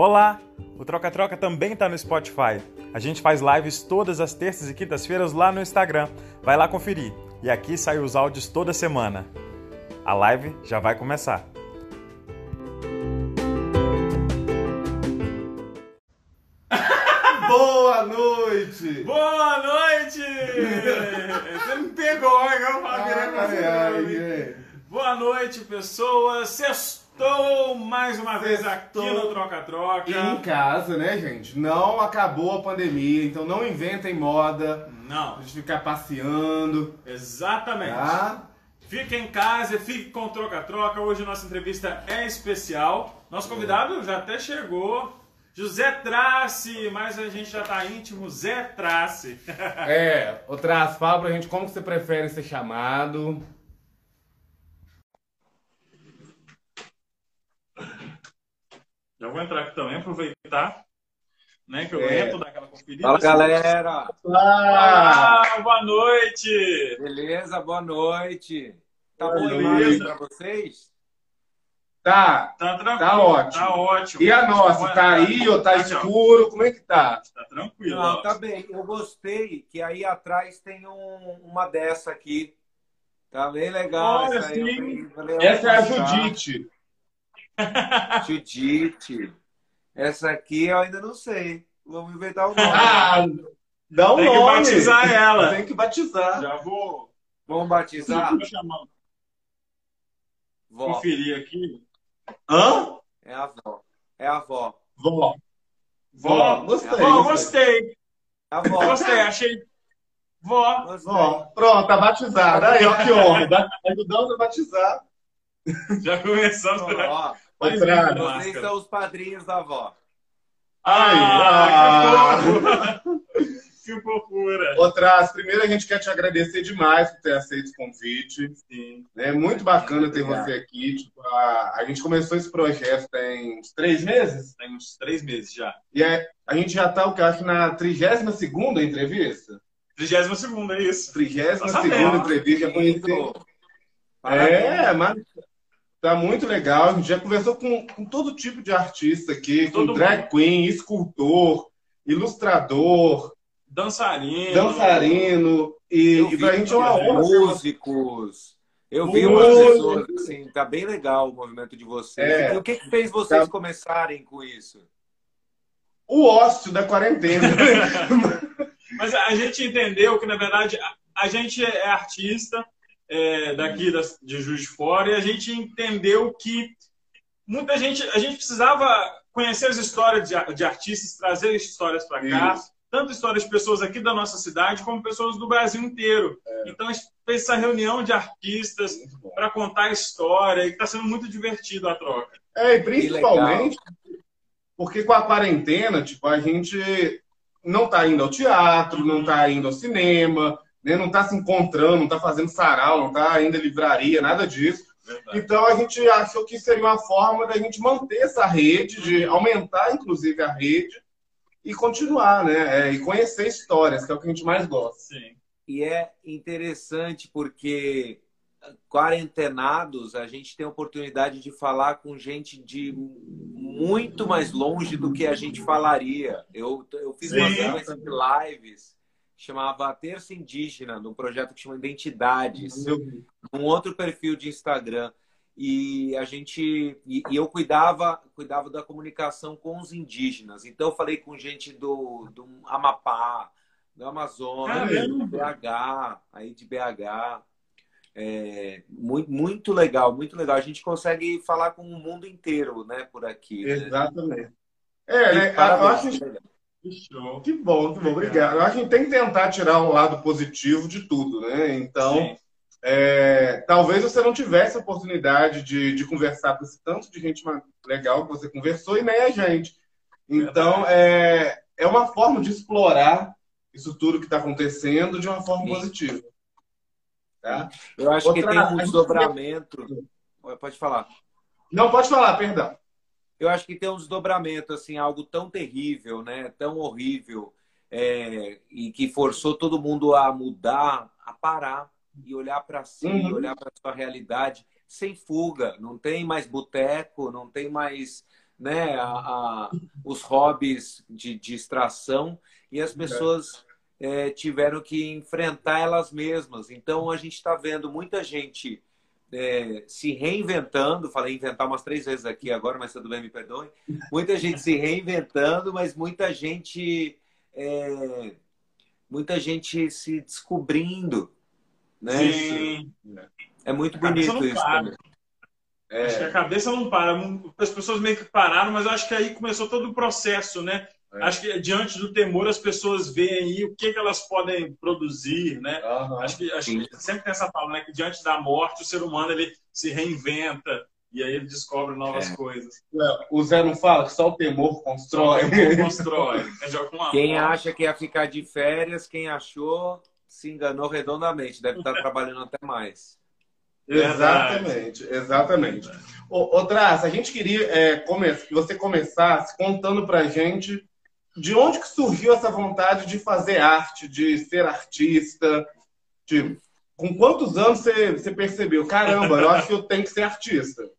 Olá! O Troca Troca também está no Spotify. A gente faz lives todas as terças e quintas-feiras lá no Instagram. Vai lá conferir. E aqui saem os áudios toda semana. A live já vai começar. Boa noite! Boa noite! Você me pegou, hein? Eu falei, Ai, ai, ai. Boa noite, pessoas. Sextou mais uma vez aqui Sextou. no Troca Troca. Em casa, né, gente? Não acabou a pandemia, então não inventem moda. Não, A gente ficar passeando, exatamente. tá? Fique em casa, fique com o Troca Troca. Hoje nossa entrevista é especial. Nosso convidado já até chegou. José Trace, mas a gente já tá íntimo. Zé Trace. É, outras fala pra gente como que você prefere ser chamado. Já vou entrar aqui também, aproveitar, né, que eu É. entro, dar aquela conferida. Fala galera, Ah! Olá, boa noite. beleza? Boa noite. Tá Boa bom imagem pra vocês? Tá. Tá tranquilo. Tá ótimo. Tá ótimo. E a nossa, tá aí ou tá Aqui, ó. escuro? Como é que tá? Tá tranquilo. Não, tá bem. Eu gostei que aí atrás tem um- uma dessa aqui. Tá bem legal. Olha, essa aí, Essa é a. Judite. Judite. Essa aqui eu ainda não sei. Vamos inventar o nome. Ah, dá um Tem que nome. batizar ela. Tem que batizar. Já vou, Vamos batizar? vou chamar, Vó. conferir aqui. Hã? É a avó. É a avó. Vó. Vó, Gostei. Vó, gostei. gostei. É a avó. Gostei, achei. Vó. Gostei. Ó, pronto, tá batizada. Aí, ó, que honra. Ajudando a batizar. Já começamos. Ó, Mais Uma vocês são os padrinhos da avó. Ah, Aí, que fofura. Fofura. Outras, primeiro a gente quer te agradecer demais por ter aceito o convite. Sim. É muito bacana ter Obrigado. você aqui. Tipo, a, a gente começou esse projeto tem uns três meses. Tem uns três meses já. E é, a gente já tá, o que eu acho, na 32 entrevista. 32 segunda, é isso. 32 Tá entrevista. Já conheci. Lindo. É, mas tá muito legal. A gente já conversou com, com todo tipo de artista aqui, com Todo drag queen, escultor, ilustrador, Dançarino. dançarino. E, e pra gente é uma honra. músicos. Eu vi umas pessoas assim, tá bem legal o movimento de vocês. É. E o que, que fez vocês Tá. começarem com isso? O ócio da quarentena. Mas a gente entendeu que, na verdade, a gente é artista é, daqui das- de Juiz de Fora e a gente entendeu que muita gente, a gente precisava conhecer as histórias de, de artistas, trazer histórias para cá, Isso. tanto histórias de pessoas aqui da nossa cidade como pessoas do Brasil inteiro. Então a gente fez essa reunião de artistas para contar a história e está sendo muito divertido a troca. É, e principalmente porque com a quarentena, tipo, a gente não tá indo ao teatro, não tá indo ao cinema, né? não tá se encontrando, não tá fazendo sarau, não tá indo à livraria, nada disso. Verdade. Então a gente achou que seria uma forma da gente manter essa rede, de aumentar inclusive a rede e continuar, né? É, e conhecer histórias, que é o que a gente mais gosta. Sim. E é interessante porque quarentenados a gente tem a oportunidade de falar com gente de muito mais longe do que a gente falaria. Eu, eu fiz uma Sim. sequência de lives chamava Terça Indígena, num projeto que chama Identidades. um outro perfil de Instagram e a gente e, e eu cuidava cuidava da comunicação com os indígenas então eu falei com gente do, do Amapá do Amazonas do BH aí de BH é, muito muito legal muito legal a gente consegue falar com o mundo inteiro né por aqui né? Exatamente. É, né? Eu acho show. que bom, que bom, obrigado. Eu acho que a gente tem que tentar tirar um lado positivo de tudo, né? Então. É, talvez você não tivesse a oportunidade de, de conversar com esse tanto de gente legal que você conversou e nem a gente. Então, é, é uma forma de explorar isso tudo que está acontecendo de uma forma Sim. positiva. Tá? eu acho que Outra- tem a um gente- desdobramento pode falar Não, pode falar, perdão. Eu acho que tem um desdobramento, assim, algo tão terrível, né? Tão horrível, é, e que forçou todo mundo a mudar, a parar e olhar para si, Uhum. olhar para sua realidade sem fuga. Não tem mais boteco, não tem mais né, a, a, os hobbies de distração e as pessoas é, tiveram que enfrentar elas mesmas. Então a gente está vendo muita gente é, se reinventando. Falei inventar umas três vezes aqui agora, mas tudo bem, me perdoe. Muita gente se reinventando, mas muita gente é, muita gente se descobrindo. Né? Sim. É muito bonito isso também. É. Acho que a cabeça não para. As pessoas meio que pararam, mas eu acho que aí começou todo o processo, né? É. Acho que diante do temor as pessoas veem aí o que, que elas podem produzir, né? Uhum. Acho, que, acho que sempre tem essa palavra, né? Que diante da morte o ser humano ele se reinventa e aí ele descobre novas é. coisas. É, o Zé não fala que só o temor constrói. o temor constrói. quem acha que ia ficar de férias, quem achou, se enganou redondamente. Deve estar trabalhando até mais. Exatamente, exatamente. Ô, ô Traça, a gente queria é, que você começasse contando pra gente de onde que surgiu essa vontade de fazer arte, de ser artista, de... com quantos anos você, você percebeu? Caramba, eu acho que eu tenho que ser artista.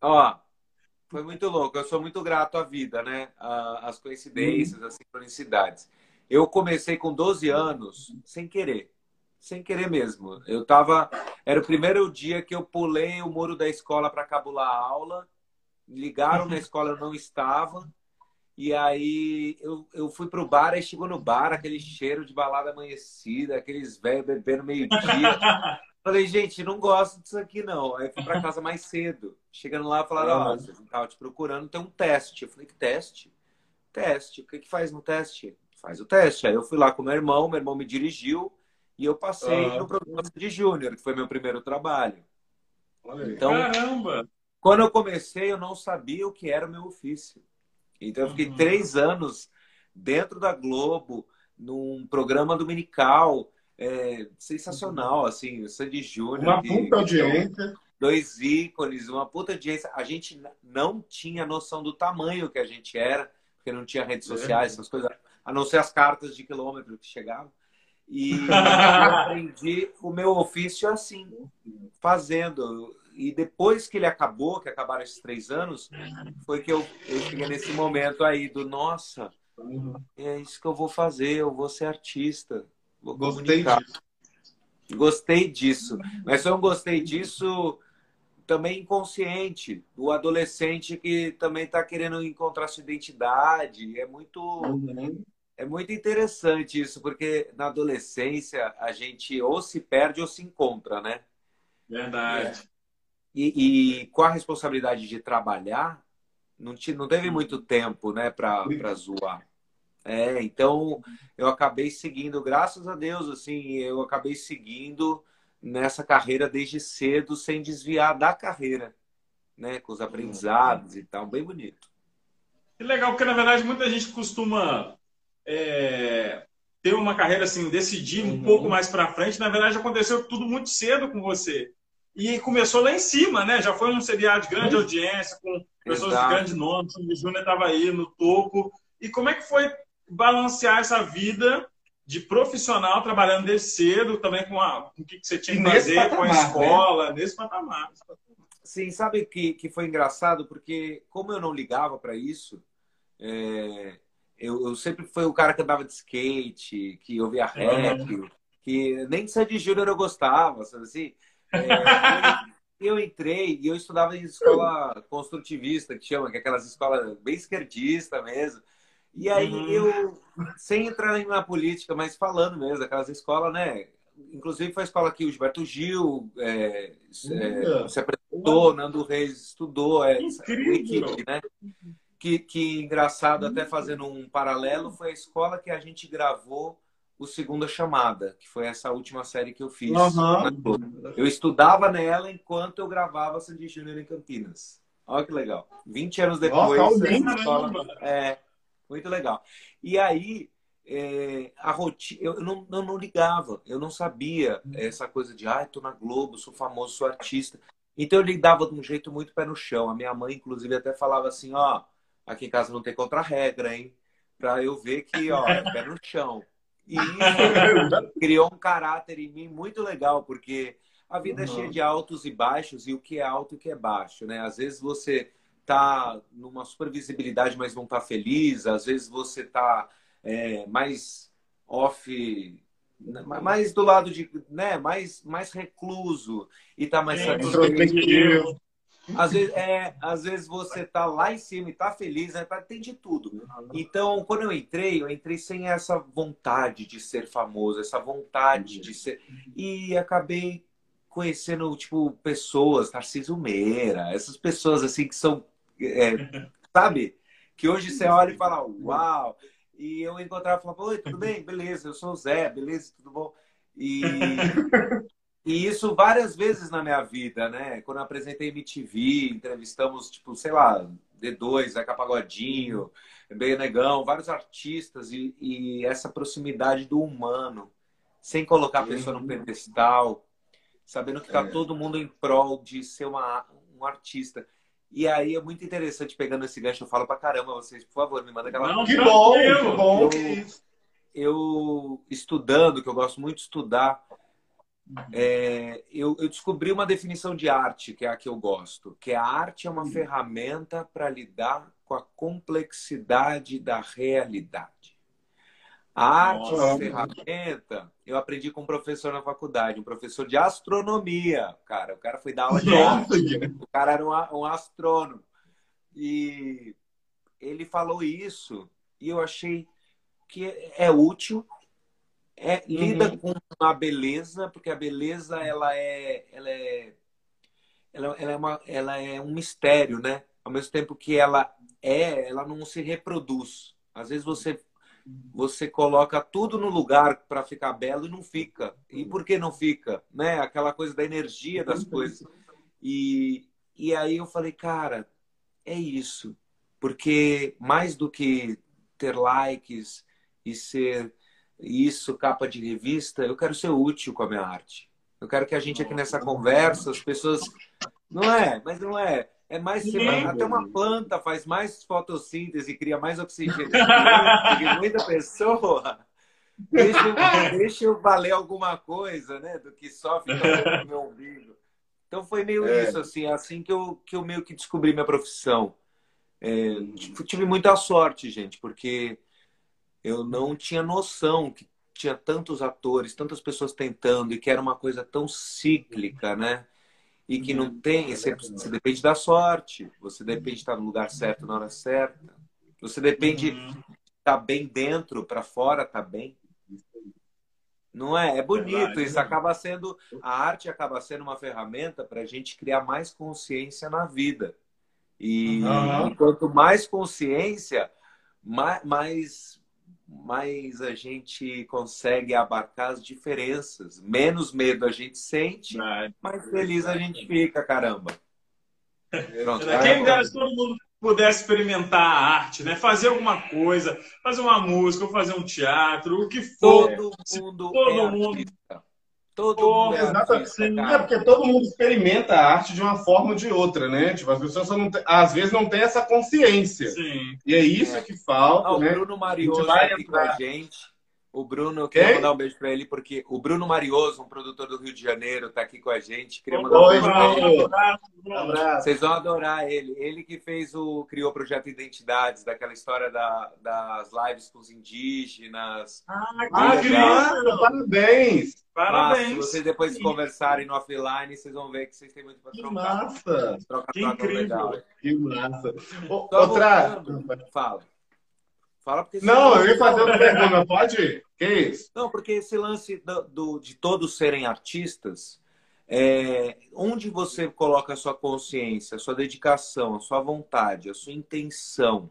Ó, foi muito louco. Eu sou muito grato à vida, né? As coincidências, as sincronicidades. Eu comecei com 12 anos sem querer sem querer mesmo. Eu tava. Era o primeiro dia que eu pulei o muro da escola para cabular a aula. Ligaram na escola, eu não estava. E aí eu, eu fui pro bar, aí chegou no bar, aquele cheiro de balada amanhecida, aqueles velhos bebendo meio-dia. Falei, gente, não gosto disso aqui, não. Aí fui para casa mais cedo. Chegando lá, falaram, ó, oh, você tava te procurando, tem um teste. Eu falei, que teste? Teste. O que que faz no teste? Faz o teste. Aí eu fui lá com meu irmão, meu irmão me dirigiu. E eu passei uhum. no programa de Júnior, que foi meu primeiro trabalho. Então, Caramba! Quando eu comecei, eu não sabia o que era o meu ofício. Então, eu fiquei uhum. três anos dentro da Globo, num programa dominical, é, sensacional, assim, o Sandy Júnior. Uma puta audiência. Dois ícones, uma puta audiência. A gente não tinha noção do tamanho que a gente era, porque não tinha redes sociais, é. essas coisas, a não ser as cartas de quilômetro que chegavam. E eu aprendi o meu ofício assim, fazendo. E depois que ele acabou, que acabaram esses três anos, foi que eu, eu cheguei nesse momento aí do nossa, é isso que eu vou fazer, eu vou ser artista. Vou gostei disso. Gostei disso. Mas eu gostei disso também inconsciente. O adolescente que também está querendo encontrar sua identidade. É muito. Uhum. É muito interessante isso, porque na adolescência a gente ou se perde ou se encontra, né? Verdade. E, e, com a responsabilidade de trabalhar, não, te, não teve muito tempo, né, para zoar. É, então eu acabei seguindo, graças a Deus, assim, eu acabei seguindo nessa carreira desde cedo, sem desviar da carreira, né, com os aprendizados e tal, bem bonito. Que legal, porque na verdade muita gente costuma é, ter uma carreira assim, decidir uhum. um pouco mais para frente, na verdade aconteceu tudo muito cedo com você. E começou lá em cima, né? Já foi um seriado de grande uhum. audiência, com pessoas Exato. de grande nome, o Júnior estava aí no topo. E como é que foi balancear essa vida de profissional, trabalhando desde cedo, também com, a, com o que, você tinha que fazer patamar, com a escola, né? nesse patamar. Sim, sabe que, que foi engraçado? Porque como eu não ligava para isso, é, eu, eu, sempre fui o cara que andava de skate, que ouvia rap, uhum. que nem de Sandy Júnior eu gostava, sabe assim? É, eu entrei e eu estudava em escola construtivista, que chama, que é aquelas escolas bem esquerdista mesmo. E aí uhum. eu, sem entrar na política, mas falando mesmo, aquelas escolas, né? Inclusive foi a escola que o Gilberto Gil é, é, se apresentou, Nando Reis estudou, é, Incrível. equipe, né? que, que engraçado, até fazendo um paralelo, foi a escola que a gente gravou o Segunda Chamada, que foi essa última série que eu fiz. Uhum. Eu estudava nela enquanto eu gravava Sandy Júnior em Campinas. Olha que legal. 20 anos depois. Nossa, escola, é, muito legal. E aí, é, a rotina, eu não, não, não, ligava, eu não sabia essa coisa de, ah, tô na Globo, sou famoso, sou artista. Então eu lidava de um jeito muito pé no chão. A minha mãe, inclusive, até falava assim, ó, Aqui em casa não tem contra-regra, hein? Para eu ver que, ó, é pé no chão. E isso criou um caráter em mim muito legal, porque a vida uhum. é cheia de altos e baixos, e o que é alto e o que é baixo, né? Às vezes você tá numa supervisibilidade, mas não tá feliz. Às vezes você tá é, mais off, mais do lado de, né, mais, mais recluso e tá mais satisfeito. Às vezes, é, às vezes você tá lá em cima e tá feliz, né? Tá, tem de tudo. Então, quando eu entrei, eu entrei sem essa vontade de ser famoso, essa vontade de ser. E acabei conhecendo, tipo, pessoas, Tarcísio Meira, essas pessoas assim que são. É, sabe? Que hoje você olha e fala, uau! E eu encontrava e falava, oi, tudo bem? Beleza, eu sou o Zé, beleza, tudo bom? E E isso várias vezes na minha vida, né? Quando eu apresentei MTV, entrevistamos, tipo, sei lá, D2, Zeca Pagodinho, Bem Negão, vários artistas e, e, essa proximidade do humano, sem colocar a pessoa no pedestal, sabendo que tá é. todo mundo em prol de ser uma, um artista. E aí é muito interessante, pegando esse gancho, eu falo pra caramba vocês, por favor, me manda aquela... Não, que bom, que bom que isso. Eu, estudando, que eu gosto muito de estudar, é, eu, eu, descobri uma definição de arte, que é a que eu gosto, que a arte é uma hum. ferramenta para lidar com a complexidade da realidade. A arte Nossa. é uma ferramenta, eu aprendi com um professor na faculdade, um professor de astronomia, cara. O cara foi dar aula de Nossa, arte. O cara era um, um astrônomo. E ele falou isso e eu achei que é útil é, lida uhum. com a beleza, porque a beleza ela é, ela é, ela, ela, é uma, ela é um mistério, né? Ao mesmo tempo que ela é, ela não se reproduz. Às vezes você você coloca tudo no lugar para ficar belo e não fica. E por que não fica? Né? Aquela coisa da energia das coisas. E, e aí eu falei, cara, é isso. Porque mais do que ter likes e ser isso, capa de revista, eu quero ser útil com a minha arte. Eu quero que a gente aqui nessa conversa, as pessoas. Não é, mas não é. É mais. Até uma planta faz mais fotossíntese, cria mais oxigênio que muita pessoa. Deixa eu, deixa eu valer alguma coisa, né? Do que só ficar no meu umbigo. Então foi meio é. isso, assim, assim que eu, que eu meio que descobri minha profissão. É, tive muita sorte, gente, porque eu não tinha noção que tinha tantos atores, tantas pessoas tentando e que era uma coisa tão cíclica, né? E que não tem, você, você depende da sorte, você depende de estar no lugar certo na hora certa, você depende de estar bem dentro, para fora tá bem. Não é? É bonito. Isso acaba sendo. A arte acaba sendo uma ferramenta para a gente criar mais consciência na vida. E, uhum. e quanto mais consciência, mais, mais, mais a gente consegue abarcar as diferenças. Menos medo a gente sente, mais feliz a gente fica, caramba. Pronto, Quem dera se todo mundo pudesse experimentar a arte, né? Fazer alguma coisa, fazer uma música, ou fazer um teatro, o que for. Todo mundo todo é mundo artista. Todo mundo é, artista, é porque todo mundo experimenta a arte de uma forma ou de outra, né? Tipo, as pessoas não tem, às vezes não têm essa consciência. Sim. E é isso é. que falta, ah, né? O Bruno Marioso vai aqui entrar. com a gente. O Bruno, eu queria mandar um beijo para ele, porque o Bruno Marioso, um produtor do Rio de Janeiro, está aqui com a gente. Queria mandar um beijo para ele. Um abraço. Vocês vão adorar ele. Ele que fez o. criou o projeto Identidades, daquela história da, das lives com os indígenas. Ah, que lindo! Parabéns! Parabéns! se vocês depois Sim. conversarem no offline, vocês vão ver que vocês têm muito para trocar. Que massa! Troca, que incrível! Legal. Que massa! Outra. Fala. Fala porque Não, eu ia fazer outra pergunta, pode ir? Que isso? Não, porque esse lance do, do de todos serem artistas, é, onde você coloca a sua consciência, a sua dedicação, a sua vontade, a sua intenção,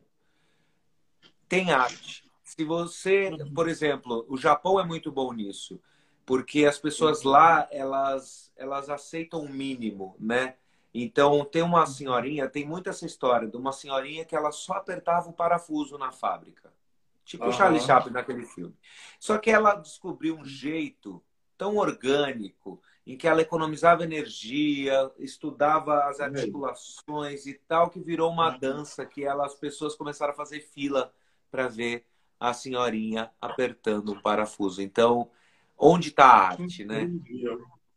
tem arte. Se você, por exemplo, o Japão é muito bom nisso, porque as pessoas lá, elas, elas aceitam o mínimo, né? Então, tem uma senhorinha, tem muita essa história de uma senhorinha que ela só apertava o parafuso na fábrica. Tipo uhum. o Charlie Chaplin naquele filme. Só que ela descobriu um jeito tão orgânico em que ela economizava energia, estudava as articulações e tal, que virou uma dança que ela, as pessoas começaram a fazer fila para ver a senhorinha apertando um parafuso. Então, onde está a arte, né?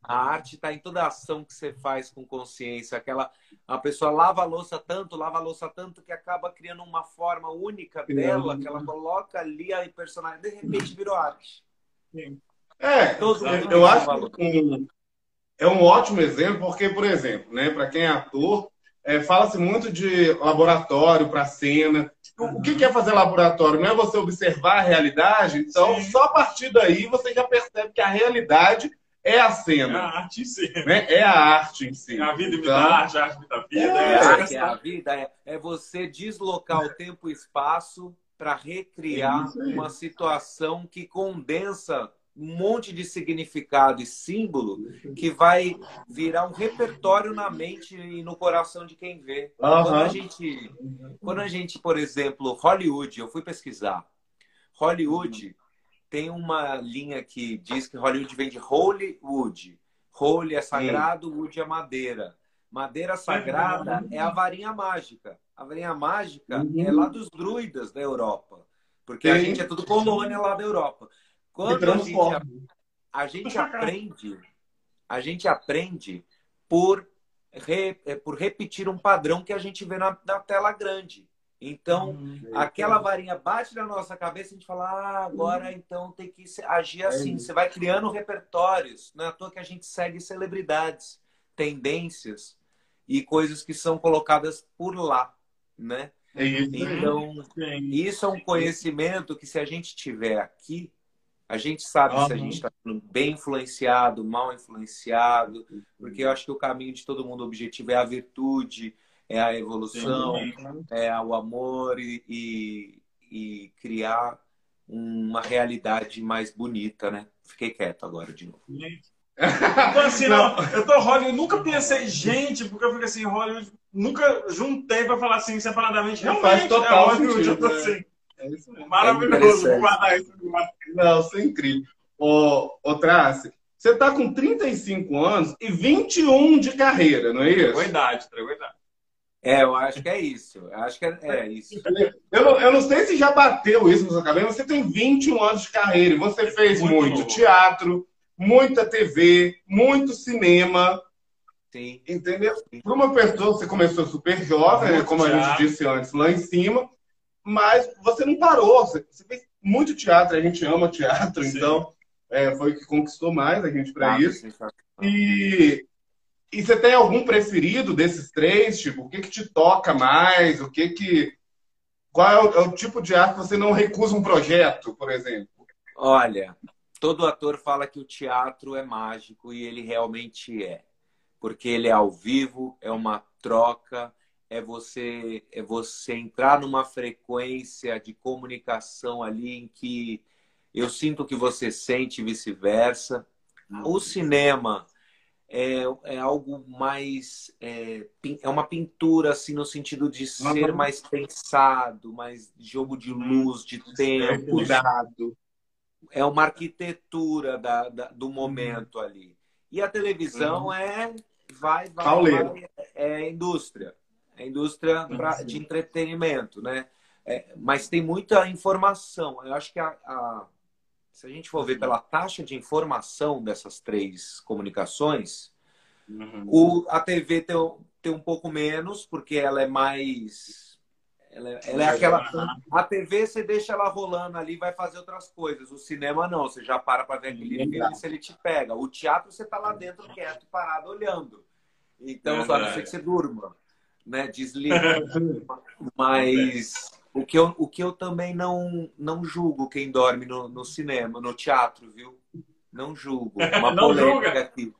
A arte está em toda a ação que você faz com consciência. Aquela a pessoa lava a louça tanto, lava a louça tanto que acaba criando uma forma única dela, que ela coloca ali a personagem, de repente virou arte. É, Todo eu acho que um, é um ótimo exemplo, porque, por exemplo, né, para quem é ator, é, fala-se muito de laboratório para cena. O que é fazer laboratório? Não é você observar a realidade? Então, Sim. só a partir daí você já percebe que a realidade é a cena. É a arte em si. Né? É a arte em si. É a vida então, imita a arte, a arte imita a vida. É, é, arte, é a vida. É, é você deslocar o tempo e espaço para recriar uma situação que condensa um monte de significado e símbolo que vai virar um repertório na mente e no coração de quem vê. Uhum. Quando a gente, quando a gente, por exemplo, Hollywood, eu fui pesquisar. Hollywood tem uma linha que diz que Hollywood vem de Holywood. Holy é sagrado, Sim. wood é madeira. Madeira sagrada é a varinha mágica. A varinha mágica uhum. é lá dos druidas da Europa. Porque Sim. a gente é tudo colônia lá da Europa. Quando a gente, a gente aprende, a gente aprende por, re, por repetir um padrão que a gente vê na, na tela grande. Então, hum, aquela varinha bate na nossa cabeça e a gente fala, ah, agora hum. então tem que agir é assim. Você vai criando repertórios. Não é à toa que a gente segue celebridades, tendências e coisas que são colocadas por lá, né? É isso. Então, isso é um conhecimento que se a gente tiver aqui, a gente sabe uhum. se a gente está bem influenciado, mal influenciado, porque eu acho que o caminho de todo mundo, objetivo é a virtude, é a evolução, é o amor e, e, e, criar uma realidade mais bonita, né? Fiquei quieto agora de novo. Então, assim, não. não. eu tô Hollywood, nunca pensei, gente, porque eu fico assim, Hollywood, nunca juntei para falar assim separadamente. Realmente, faz total é Hollywood, sentido, eu tô né? assim. É isso mesmo. Maravilhoso. É guardar isso. Não, isso é incrível. Ô, ô Trace, você está com 35 anos e 21 de carreira, não é isso? Boa idade, boa idade. É, eu acho que é isso. Eu acho que é, é isso. Eu não, eu não, sei se já bateu isso na sua cabeça. Você tem 21 anos de carreira e você fez muito, muito teatro, muita TV, muito cinema. Sim. Entendeu? Para uma pessoa, você começou super jovem, muito como teatro. a gente disse antes, lá em cima mas você não parou. Você, você fez muito teatro, a gente ama teatro, Sim. então é, foi o que conquistou mais a gente para ah, isso. E, e você tem algum preferido desses três? Tipo, o que, que te toca mais? O que que. Qual é o, é o tipo de arte que você não recusa um projeto, por exemplo? Olha, todo ator fala que o teatro é mágico e ele realmente é. Porque ele é ao vivo, é uma troca, é você é você entrar numa frequência de comunicação ali em que eu sinto que você sente e vice-versa. O cinema é, é algo mais é, é, uma pintura assim no sentido de ser mais pensado, mais jogo de luz, de tempo, é uma arquitetura da, da, do momento ali. E a televisão uhum. é vai, vai, vai, é indústria. É indústria pra, de entretenimento, né? É, mas tem muita informação. Eu acho que a, a, se a gente for ver pela taxa de informação dessas três comunicações, uhum. o, a TV tem, tem um pouco menos, porque ela é mais. Ela, é, ela é aquela. A TV você deixa ela rolando ali vai fazer outras coisas. O cinema não, você já para para ver aquele filme se ele te pega. O teatro você tá lá dentro quieto, parado, olhando. Então, é só não ser que você durma né? Desliga. Mas o que, eu, o que eu também não, não julgo quem dorme no, no cinema, no teatro, viu? Não julgo. Uma não polêmica julga. aqui.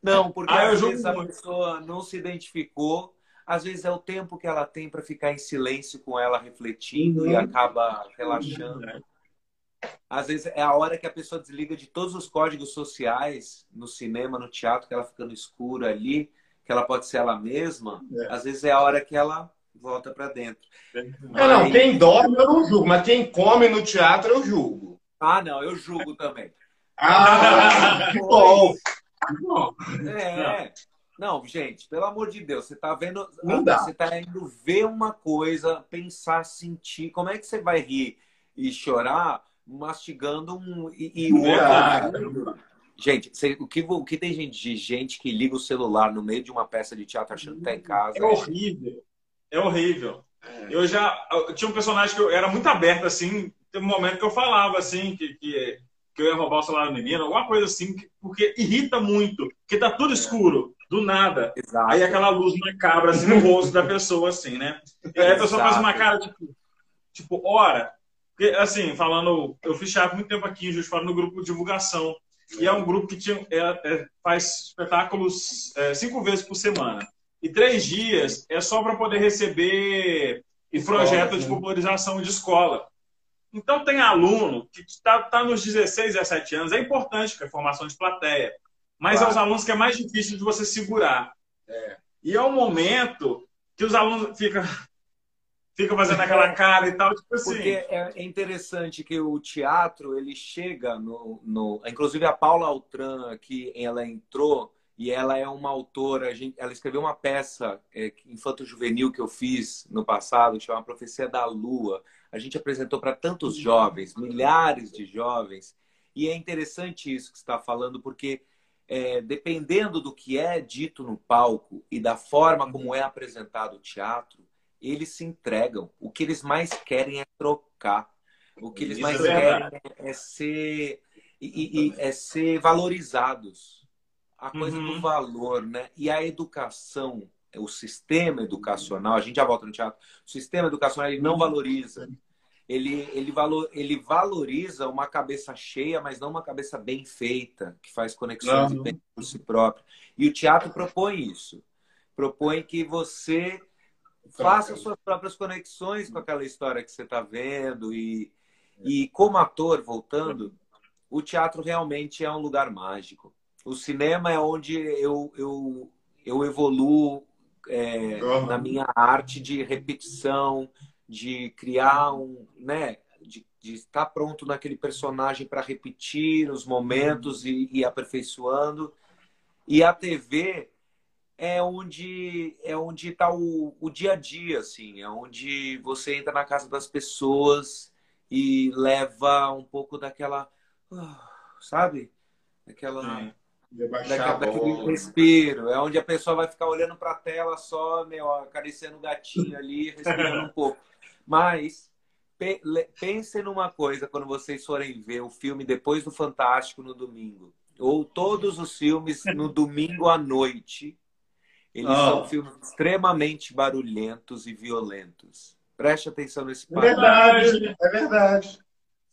Não, porque ah, às vezes a pessoa não se identificou. Às vezes é o tempo que ela tem para ficar em silêncio com ela, refletindo uhum. e acaba relaxando. Às vezes é a hora que a pessoa desliga de todos os códigos sociais no cinema, no teatro, que ela fica no escuro ali que ela pode ser ela mesma, é. às vezes é a hora que ela volta para dentro. É, mas... não, quem dorme eu não julgo, mas quem come no teatro eu julgo. Ah, não, eu julgo também. ah, que bom. É. Não, gente, pelo amor de Deus, você tá vendo. Não dá. Você tá indo ver uma coisa, pensar, sentir. Como é que você vai rir e chorar mastigando um. E, e o outro. Gente, o que, o que tem gente, de gente que liga o celular no meio de uma peça de teatro achando que tá em casa? É horrível. É horrível. É. Eu já. Eu tinha um personagem que eu era muito aberto, assim. Teve um momento que eu falava, assim, que, que, que eu ia roubar o celular da menina, alguma coisa assim, porque irrita muito. Porque tá tudo escuro, do nada. Exato. Aí aquela luz macabra, assim, no rosto da pessoa, assim, né? E aí a pessoa Exato. faz uma cara, tipo, tipo, ora. Porque, assim, falando. Eu fiz teatro muito tempo aqui, justo falando no grupo de divulgação. E é um grupo que tinha, é, é, faz espetáculos é, cinco vezes por semana. E três dias é só para poder receber e projeto de popularização de escola. Então, tem aluno que está tá nos 16, 17 anos, é importante que a formação de plateia, mas claro. é os alunos que é mais difícil de você segurar. É. E é um momento que os alunos ficam fica fazendo aquela cara e tal, tipo assim. Porque é, é interessante que o teatro, ele chega no... no... Inclusive, a Paula Altran, que ela entrou e ela é uma autora, ela escreveu uma peça é, infanto-juvenil que eu fiz no passado, que chama Profecia da Lua. A gente apresentou para tantos jovens, milhares de jovens, e é interessante isso que você está falando, porque é, dependendo do que é dito no palco e da forma como é apresentado o teatro, eles se entregam. O que eles mais querem é trocar. O que eles mais é querem é ser, e, e, é ser valorizados a coisa uhum. do valor, né? E a educação, o sistema educacional, a gente já volta no teatro, o sistema educacional ele não valoriza. Ele, ele, valor, ele valoriza uma cabeça cheia, mas não uma cabeça bem feita, que faz conexões uhum. bem por si próprio. E o teatro propõe isso. Propõe que você faça suas próprias conexões com aquela história que você está vendo. E, e como ator, voltando, o teatro realmente é um lugar mágico. O cinema é onde eu, eu, eu evoluo é, na minha arte de repetição, de criar um, né, de, de estar pronto naquele personagem para repetir os momentos e, e aperfeiçoando. E a TV é onde é onde está o, o dia a dia, assim, é onde você entra na casa das pessoas e leva um pouco daquela, uh, sabe, aquela é. Daquele respiro. É onde a pessoa vai ficar olhando para a tela só, meu, acariciando o gatinho ali, respirando um pouco. Mas pe pense numa coisa quando vocês forem ver o filme depois do Fantástico no domingo. Ou todos os filmes no domingo à noite. Eles oh. são filmes extremamente barulhentos e violentos. Preste atenção nesse papo. É verdade, é verdade.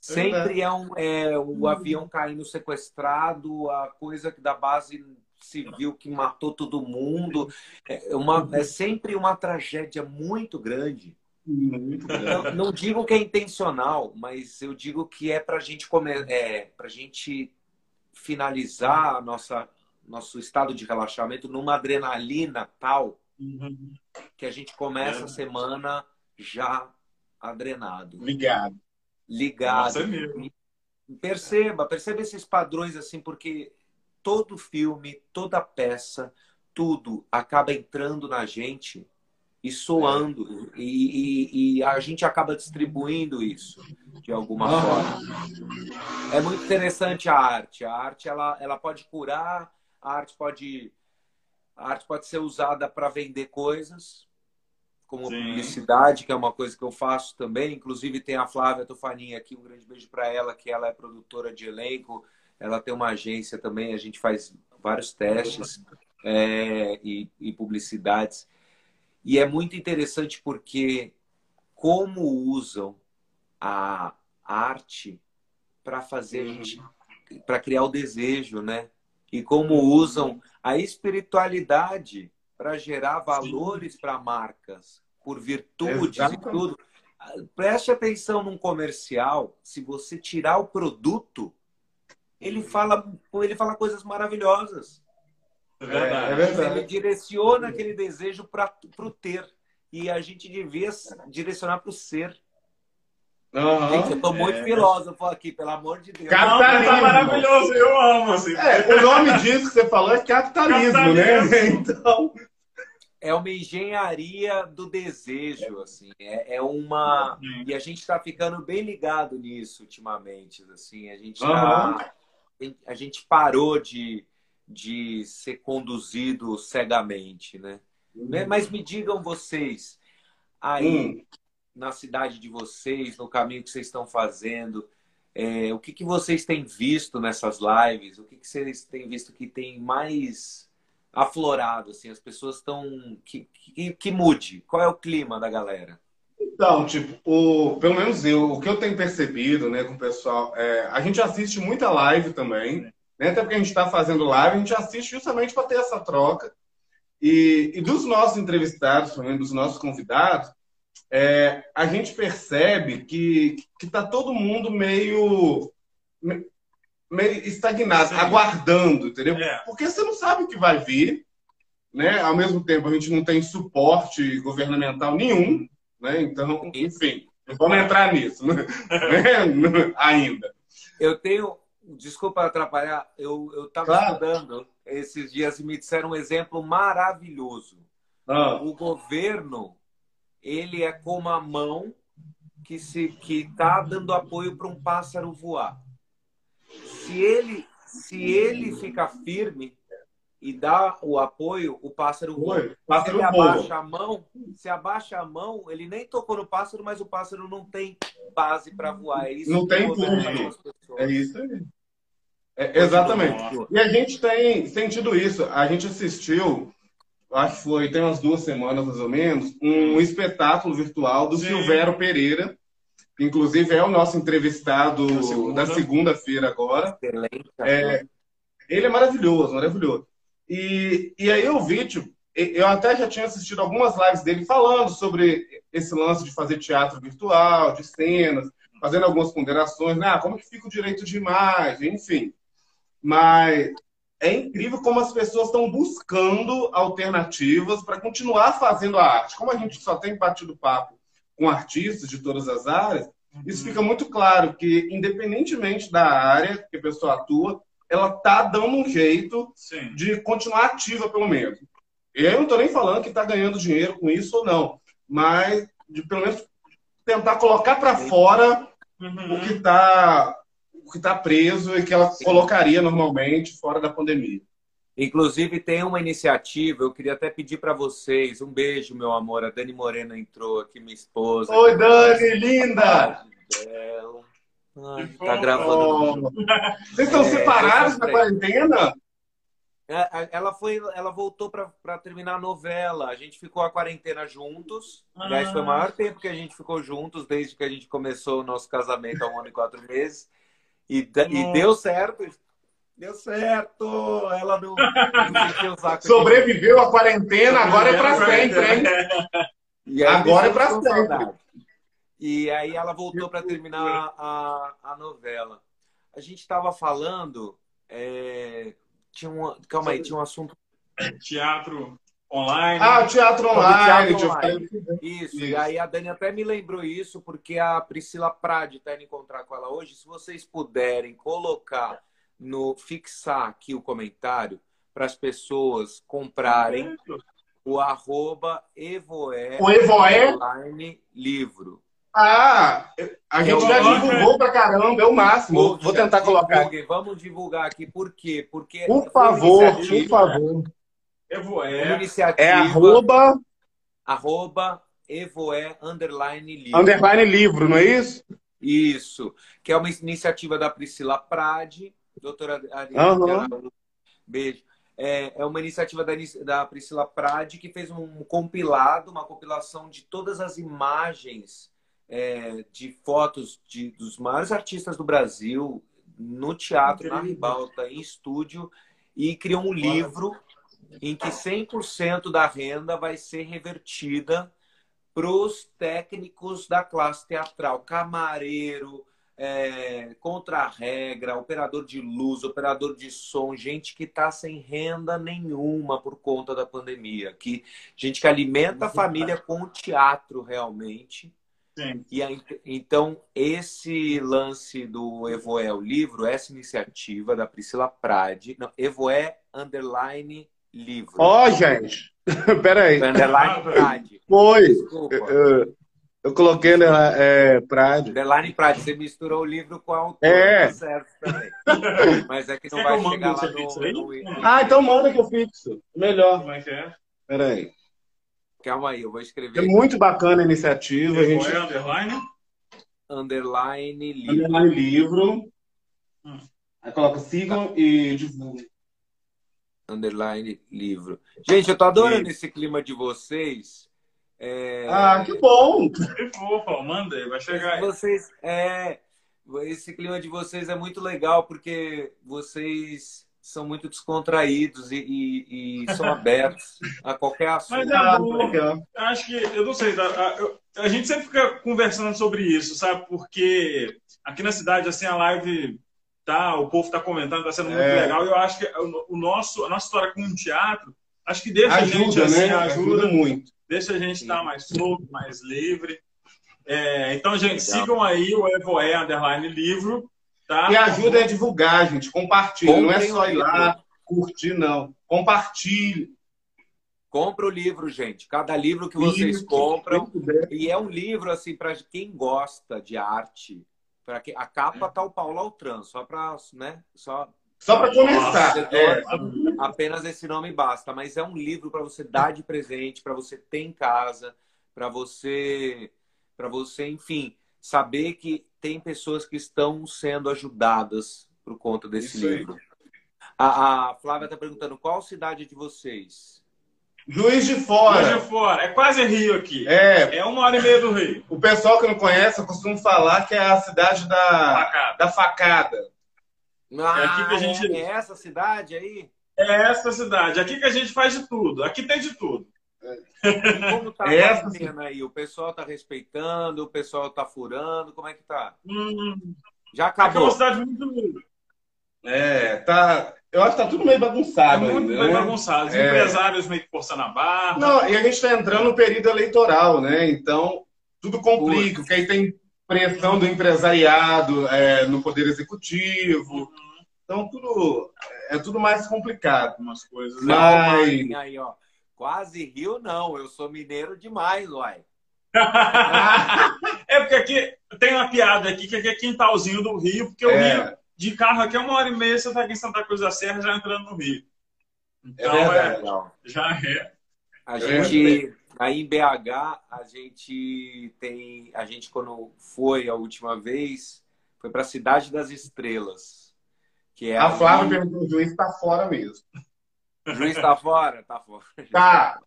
Sempre é, um, é o avião caindo sequestrado, a coisa da base civil que matou todo mundo. É, uma, é sempre uma tragédia muito grande. Não, não, digo que é intencional, mas eu digo que é para gente comer, é, a gente finalizar a nossa nosso estado de relaxamento numa adrenalina tal uhum. que a gente começa é. a semana já adrenado. Ligado ligado. Nossa, perceba, perceba esses padrões assim, porque todo filme, toda peça, tudo acaba entrando na gente e soando. É. E, e, e, a gente acaba distribuindo isso de alguma ah. forma. É muito interessante a arte. A arte ela, ela pode curar, a arte pode, a arte pode ser usada para vender coisas, como Sim. publicidade, que é uma coisa que eu faço também. Inclusive tem a Flávia Tofaninha aqui, um grande beijo para ela, que ela é produtora de elenco. Ela tem uma agência também, a gente faz vários testes é, e, e publicidades. E é muito interessante porque como usam a arte para fazer a gente para criar o desejo, né? E como usam a espiritualidade para gerar valores para marcas, por virtudes Exatamente. e tudo. Preste atenção num comercial, se você tirar o produto, ele fala, ele fala coisas maravilhosas. É verdade. É verdade. Ele direciona aquele desejo para o ter. E a gente devia direcionar para o ser. Uhum. Gente, eu tô muito é. filósofo aqui, pelo amor de Deus. Capitalismo. Tá maravilhoso, eu amo. Assim. É, o nome disso que você falou é capitalismo, né? capitalismo. né? Então, é uma engenharia do desejo, assim. É, é uma e a gente está ficando bem ligado nisso ultimamente, assim. A gente a gente parou de, de ser conduzido cegamente, né? Uhum. Mas me digam vocês, aí uhum. na cidade de vocês, no caminho que vocês estão fazendo, é, o que, que vocês têm visto nessas lives? O que, que vocês têm visto que tem mais aflorado? Assim, as pessoas estão. Que, que, que mude? Qual é o clima da galera? Então, tipo, o, pelo menos eu, o que eu tenho percebido né, com o pessoal, é, a gente assiste muita live também, né, até porque a gente está fazendo live, a gente assiste justamente para ter essa troca. E, e, dos nossos entrevistados, também dos nossos convidados, é, a gente percebe que está todo mundo meio, meio estagnado, Sim. aguardando, entendeu? É. Porque você não sabe o que vai vir, né? Ao mesmo tempo, a gente não tem suporte governamental nenhum, né? Então, enfim, vamos entrar nisso, né? ainda. Eu tenho, desculpa atrapalhar, eu estava claro. estudando esses dias e me disseram um exemplo maravilhoso. Ah. O governo ele é como a mão que se que está dando apoio para um pássaro voar. Se ele se ele fica firme e dá o apoio, o pássaro voa. Pássaro se ele abaixa a mão, se abaixa a mão, ele nem tocou no pássaro, mas o pássaro não tem base para voar. É não tem impulso. É isso aí. É, exatamente. E a gente tem sentido isso. A gente assistiu acho que foi, tem umas duas semanas mais ou menos, um espetáculo virtual do Sim. Silvério Pereira, inclusive é o nosso entrevistado segunda. da segunda-feira agora. Excelente. É, ele é maravilhoso, maravilhoso. E, e aí eu vi, tipo, eu até já tinha assistido algumas lives dele falando sobre esse lance de fazer teatro virtual, de cenas, fazendo algumas ponderações, né? Ah, como que fica o direito de imagem, enfim. Mas é incrível como as pessoas estão buscando alternativas para continuar fazendo a arte. Como a gente só tem batido papo com artistas de todas as áreas, uhum. isso fica muito claro que, independentemente da área que a pessoa atua, ela está dando um jeito Sim. de continuar ativa, pelo menos. Eu não estou nem falando que está ganhando dinheiro com isso ou não, mas de pelo menos tentar colocar para fora uhum. o que está que está preso e que ela Sim. colocaria normalmente fora da pandemia. Inclusive, tem uma iniciativa, eu queria até pedir para vocês, um beijo, meu amor. A Dani Morena entrou aqui, minha esposa. Oi, Dani, linda! Ai, tá gravando. Vocês estão é, separados na quarentena? É, ela foi, ela voltou para terminar a novela. A gente ficou a quarentena juntos. Ah. Aliás, foi o maior tempo que a gente ficou juntos desde que a gente começou o nosso casamento há um ano e quatro meses. E, e deu certo. Deu certo. Ela não, Sobreviveu a quarentena, agora é para sempre, hein? E agora é para sempre. E aí ela voltou para terminar a, a novela. A gente estava falando. É, tinha um, calma aí, tinha um assunto. Teatro online. Ah, o teatro online. Teatro online. Isso, isso, e aí a Dani até me lembrou isso, porque a Priscila Prade está indo encontrar com ela hoje. Se vocês puderem colocar no fixar aqui o comentário para as pessoas comprarem o arroba evoé, o evoé? online livro. Ah, a gente já divulgou pra caramba, é o máximo. Vou tentar colocar. Vamos divulgar aqui, por quê? Porque por favor, por favor. Evoé. É arroba. Arroba Evoé underline livro. Underline livro, não é isso? Isso. Que é uma iniciativa da Priscila Prade, doutora Ariana. Uhum. Beijo. É, é uma iniciativa da, da Priscila Prade que fez um compilado, uma compilação de todas as imagens é, de fotos de, dos maiores artistas do Brasil no teatro, Incrível. na ribalta, em estúdio, e criou um livro em que 100% da renda vai ser revertida para os técnicos da classe teatral, camareiro, é, contra-regra, operador de luz, operador de som, gente que está sem renda nenhuma por conta da pandemia, que gente que alimenta a família com o teatro realmente. Sim. E aí, então, esse lance do Evoé, o livro, essa iniciativa da Priscila Prade, não, Evoé Underline livro. Ó, oh, gente. Peraí. Underline Foi. Desculpa. Uh, Eu coloquei na é, Prade. Underline Prade, você misturou o livro com a autor, É. tá certo também. Mas é que não Quer vai chegar lá você no, no... Ah, então manda que eu fixo. Melhor. Como é que é? Peraí. Calma aí, eu vou É escrever muito bacana a iniciativa. A gente Qual é underline? underline livro. underline livro. Hum. Aí coloca sigam e divulguem. Underline livro. Gente, eu tô adorando esse clima de vocês. É... Ah, que bom! Que fofa, manda aí, vai chegar aí. Vocês, é, esse clima de vocês é muito legal porque vocês são muito descontraídos e, e- e são abertos a qualquer assunto. Mas é Ah, bom. legal. Acho que, eu não sei, a, a- eu- a gente sempre fica conversando sobre isso, sabe? Porque aqui na cidade, assim, a live tá, o povo tá comentando, tá sendo muito É. legal. E eu acho que o, o nosso, a nossa história com o teatro, acho que deixa a gente, Ajuda, assim, né? ajuda, Ajuda muito. Deixa a gente estar mais solto, mais livre. É, então, gente, Legal. sigam aí o Evoé Underline Livro, tá? E ajuda a divulgar, gente. Compartilha. Não é só ir livro. lá, curtir, não. Compartilhe. Compra o livro, gente. Cada livro que vocês Isso. compram. Puder. E é um livro, assim, para quem gosta de arte. Para que a capa tá o Paulo Altran, só para, né? Só Só para começar. Nossa, É. apenas esse nome basta, mas é um livro para você dar de presente, para você ter em casa, para você, para você, enfim, saber que tem pessoas que estão sendo ajudadas por conta desse Isso aí. livro. A, a Flávia está perguntando qual cidade de vocês? Juiz de Fora. fora. É quase Rio aqui. É, É uma hora e meia do Rio. o pessoal que não conhece, eu costumo falar que é a cidade da, Facada. da facada. Ah, aqui que a gente- é, é essa cidade aí? É essa cidade. Aqui que a gente faz de tudo. Aqui tem de tudo. E como tá a Essa quarentena aí? O pessoal tá respeitando, o pessoal tá furando, como é que tá? Hum, Já aqui é acabou. uma cidade muito, É, tá. Eu acho que tá tudo meio é bagunçado muito ainda, bem né? bagunçado. Os É. empresários meio que forçando a barra. Não, e a gente está entrando no período eleitoral, né? Então, tudo complica, porque aí tem pressão do empresariado é, no poder executivo. Então, tudo é tudo mais complicado. Umas coisas. Mas- Não, Marinho, aí, ó. Quase Rio, não. Eu sou mineiro demais, uai. É porque aqui tem uma piada aqui que aqui é quintalzinho do Rio, porque o É. Rio de carro aqui é uma hora e meia, você tá aqui em Santa Cruz da Serra já entrando no Rio. É Então verdade. Legal. já é. A É. gente, aí em BH, a gente tem. A gente, quando foi a última vez, foi para a Cidade das Estrelas. Que é A ali- Flávia perguntou: o juiz está fora mesmo. O juiz tá fora? Tá fora. Tá.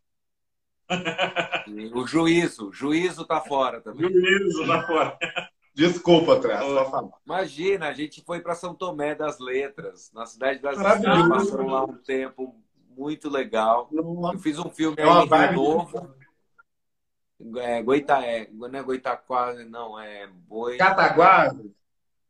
O juízo. O juízo tá fora também. Juízo lá fora. Desculpa, falar. Imagina, a gente foi para São Tomé das Letras, na cidade das. Estrelas, passamos lá um tempo muito legal. Eu fiz um filme É aí Rio Novo. É, Goita, é, não é Goitaquá, não, é Boi... Cataguases,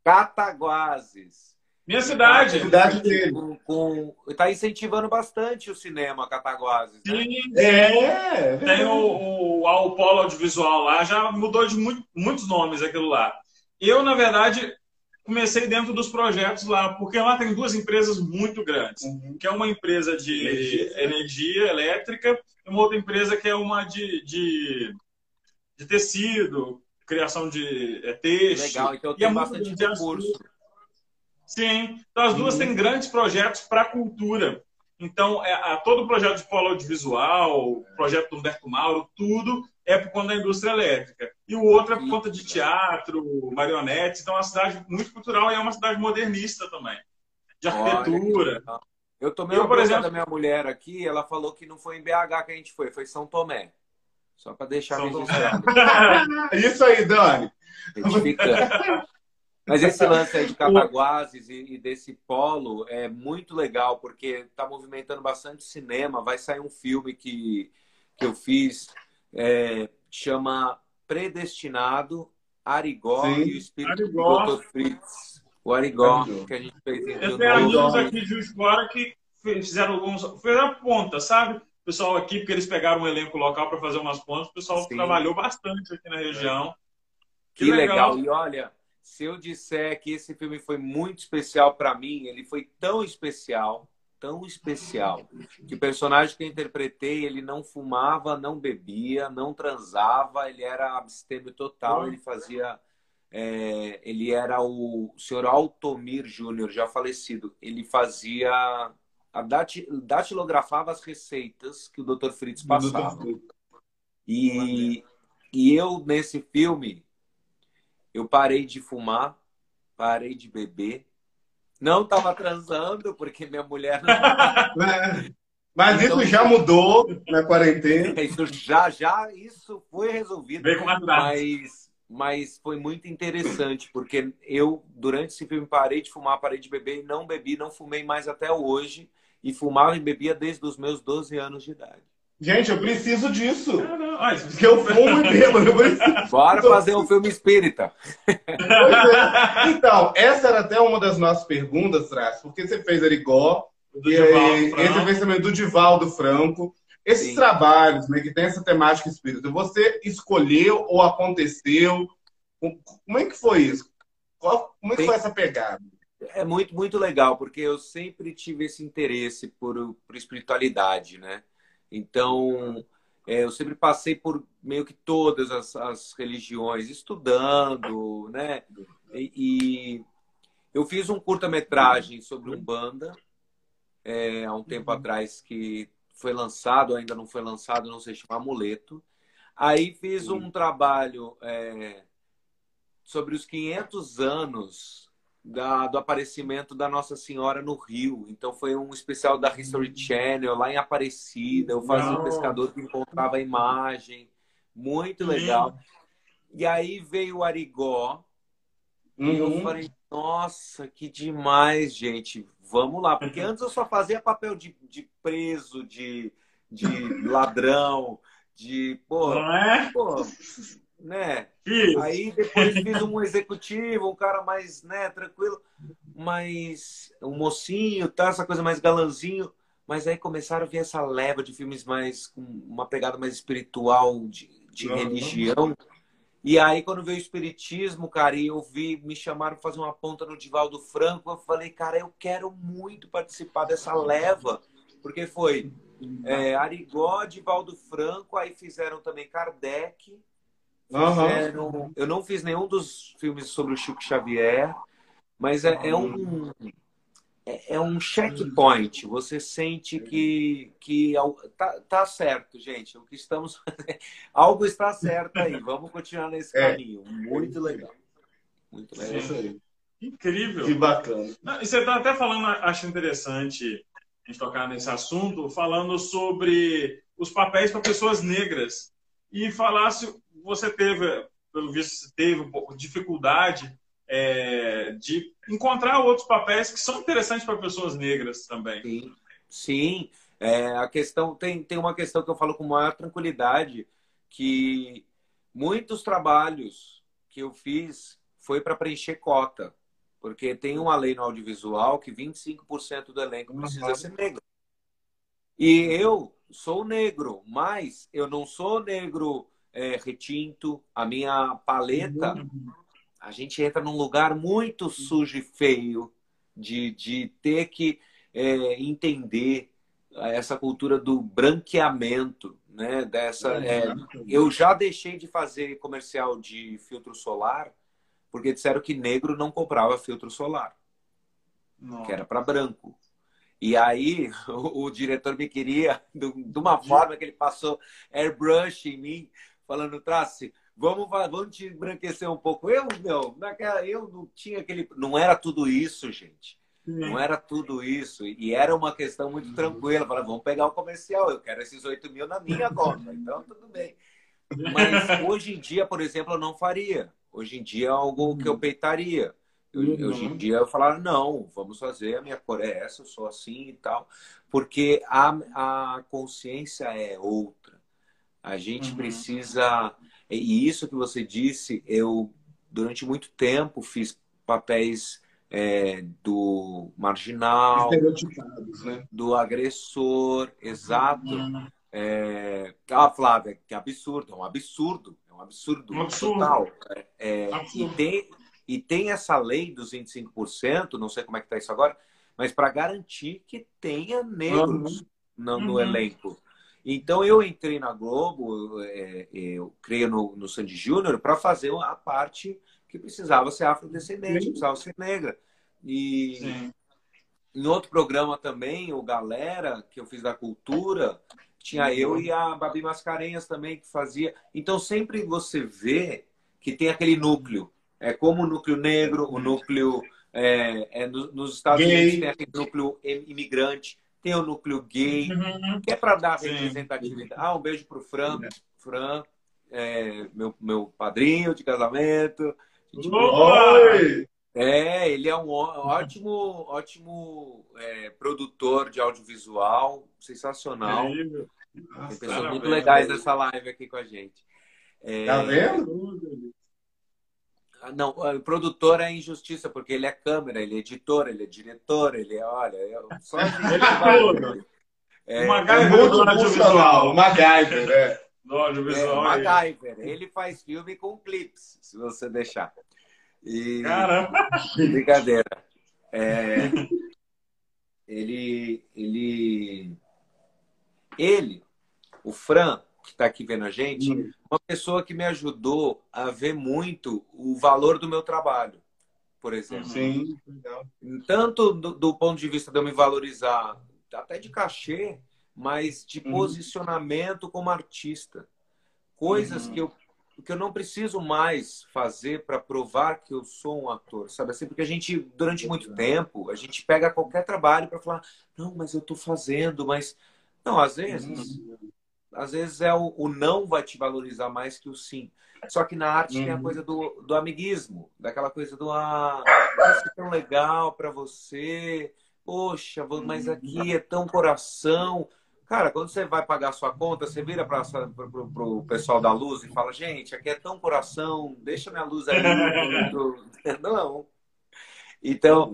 Cataguases. Minha cidade. cidade dele. Com, com, tá incentivando bastante o cinema Cataguases, né? Sim, É, Tem o, o, o polo audiovisual lá, já mudou de muito- muitos nomes aquilo lá. Eu, na verdade, comecei dentro dos projetos lá, porque lá tem duas empresas muito grandes, Uhum. que é uma empresa de Energia. energia, elétrica e uma outra empresa que é uma de, de, de tecido, criação de é, têxtil. Legal, então E é tem muito bastante recurso. Sim, então as duas Uhum. têm grandes projetos para a cultura. Então, é, a, todo o projeto de polo audiovisual, o projeto do Humberto Mauro, tudo é por conta da indústria elétrica. E o outro é por conta de teatro, marionetes. Então, é uma cidade muito cultural e é uma cidade modernista também. De Olha, arquitetura. Eu tomei Eu, uma por exemplo- da minha mulher aqui, ela falou que não foi em BH que a gente foi, foi São Tomé. Só para deixar São registrado. Isso aí, Dani. Mas esse lance aí de Cataguases e, e desse polo é muito legal, porque está movimentando bastante cinema. Vai sair um filme que, que eu fiz, é, chama Predestinado, Arigó Sim. e o Espírito Arigó. do Dr. Fritz. O Arigó, Arigó. que a gente fez em Eu Rio tenho Novo. amigos aqui de Juiz de Fora que fizeram alguns. Fizeram a ponta, sabe? O pessoal aqui, porque eles pegaram um elenco local para fazer umas pontas, o pessoal Sim. trabalhou bastante aqui na região. Que legal. E olha, se eu disser que esse filme foi muito especial para mim, ele foi tão especial, tão especial que o personagem que eu interpretei ele não fumava, não bebia, não transava, ele era abstêmio total, ele fazia é, ele era o, o senhor Altomir Júnior, já falecido. Ele fazia a dati, datilografava as receitas que o Dr. Fritz passava. E, e eu nesse filme eu parei de fumar, parei de beber, não estava transando, porque minha mulher não. Mas então, isso já mudou na quarentena. Isso já, já, isso foi resolvido. Com mas, mas foi muito interessante, porque eu, durante esse filme, parei de fumar, parei de beber, não bebi, não fumei mais até hoje. E fumava e bebia desde os meus 12 anos de idade. Gente, eu preciso disso. Não, não. Ai, porque eu fumo e bebo. Eu preciso. Bora fazer um filme espírita. É. Então, essa era até uma das nossas perguntas, Traz, porque você fez Arigó, do e aí, esse fez também do Divaldo Franco. Esses Sim. trabalhos né, que tem essa temática espírita, você escolheu ou aconteceu? Como é que foi isso? Como é que foi essa pegada? É muito, muito legal, porque eu sempre tive esse interesse por, por espiritualidade, né? Então, é, eu sempre passei por meio que todas as, as religiões, estudando, né? E, e eu fiz um curta-metragem sobre Umbanda é, há um tempo uhum. atrás que foi lançado, ainda não foi lançado, não sei chama Amuleto. Aí fiz um trabalho é, sobre os 500 anos da, do aparecimento da Nossa Senhora no Rio. Então foi um especial da History hum. Channel lá em Aparecida. Eu fazia Não. um pescador que encontrava a imagem. Muito legal. E aí veio o Arigó. Uhum. E eu uhum. falei, nossa, que demais, gente. Vamos lá. Porque antes eu só fazia papel de, de preso, de, de ladrão, de. Pô, é? pô né? Isso. Aí depois fiz um executivo, um cara mais, né, tranquilo, mas um mocinho, tá, essa coisa mais galanzinho. Mas aí começaram a vir essa leva de filmes mais com uma pegada mais espiritual, de, de uhum. religião. E aí, quando veio o Espiritismo, cara, e eu vi, me chamaram para fazer uma ponta no Divaldo Franco, eu falei, cara, eu quero muito participar dessa leva, porque foi é, Arigó, Divaldo Franco, aí fizeram também Kardec, Uhum. eu não fiz nenhum dos filmes sobre o Chico Xavier, mas é, é um é, é, um checkpoint. Você sente que que tá, tá certo, gente. O que estamos algo está certo aí. Vamos continuar nesse é. caminho. Muito legal. Muito legal. Sim. Incrível. Que bacana. Não, e você está até falando, acho interessante a gente tocar nesse assunto, falando sobre os papéis para pessoas negras e falasse você teve, pelo visto, teve um pouco de dificuldade é, de encontrar outros papéis que são interessantes para pessoas negras também. Sim, sim. É, a questão tem, tem uma questão que eu falo com maior tranquilidade que muitos trabalhos que eu fiz foi para preencher cota, porque tem uma lei no audiovisual que 25% do elenco precisa uhum. ser negro. E eu sou negro, mas eu não sou negro é, retinto, a minha paleta, a gente entra num lugar muito sujo e feio de, de ter que é, entender essa cultura do branqueamento, né? Dessa, é, eu já deixei de fazer comercial de filtro solar porque disseram que negro não comprava filtro solar, Nossa. que era para branco. E aí o, o, diretor me queria de, de uma forma que ele passou airbrush em mim falando, Trace, vamos, vamos te embranquecer um pouco. Eu, meu, naquela, eu não tinha aquele. Não era tudo isso, gente. Não era tudo isso. E era uma questão muito uhum. tranquila. Falei, vamos pegar o comercial, eu quero esses 8 mil na minha conta. Então, tudo bem. Mas hoje em dia, por exemplo, eu não faria. Hoje em dia é algo que eu uhum. peitaria. Eu, hoje em dia eu falar, não, vamos fazer, a minha cor é essa, eu sou assim e tal. Porque a, a consciência é outra. A gente uhum. precisa. E isso que você disse, eu durante muito tempo fiz papéis é, do marginal, né? do agressor, exato. Uhum. É... Ah, Flávia, que absurdo, é um absurdo, é um absurdo, um absurdo. total. É, absurdo. E, tem, e tem essa lei dos 25%, não sei como é que está isso agora, mas para garantir que tenha negros Uhum. no, no Uhum. elenco. Então eu entrei na Globo, é, eu creio no, no Sandy Júnior, para fazer a parte que precisava ser afrodescendente, Sim. precisava ser negra. E Sim. em outro programa também, o Galera, que eu fiz da cultura, tinha eu e a Babi Mascarenhas também que fazia. Então sempre você vê que tem aquele núcleo. É como o núcleo negro, o núcleo é, é no- nos Estados Gay. Unidos tem aquele núcleo imigrante, tem o núcleo gay, Uhum. que é para dar Sim. representatividade. Ah, um beijo pro Fran, Fran, é, meu, meu padrinho de casamento. Boa. Oi! É, ele é um ótimo, ótimo é, produtor de audiovisual, sensacional. Incrível. Tem Nossa, pessoas muito legais nessa live aqui com a gente. É, Tá vendo? Ah, Não, o produtor é injustiça, porque ele é câmera, ele é editor, ele é diretor, ele é, olha, eu- só Ele é tudo. É, É MacGyver do multifuncional, audiovisual. MacGyver, é. Do É, audiovisual. o. MacGyver. Ele faz filme com clips, se você deixar. E... Caramba. Brincadeira. É, ele, ele, ele, o Fran, que está aqui vendo a gente, Hum. uma pessoa que me ajudou a ver muito o valor do meu trabalho, por exemplo. Sim. legal. Tanto do, do ponto de vista de eu me valorizar, até de cachê, mas de Uhum. posicionamento como artista. Coisas Uhum. que, eu, que eu não preciso mais fazer para provar que eu sou um ator, sabe assim? Porque a gente, durante muito tempo, a gente pega qualquer trabalho para falar, não, mas eu estou fazendo, mas... Não, às vezes, às vezes é o, o não vai te valorizar mais que o sim. Só que na arte tem a Uhum. coisa do, do amiguismo, daquela coisa do ah, isso é tão legal para você, poxa, mas aqui é tão coração. Cara, quando você vai pagar sua conta, você vira para o pessoal da luz e fala, gente, aqui é tão coração, deixa minha luz aí. Não. Então,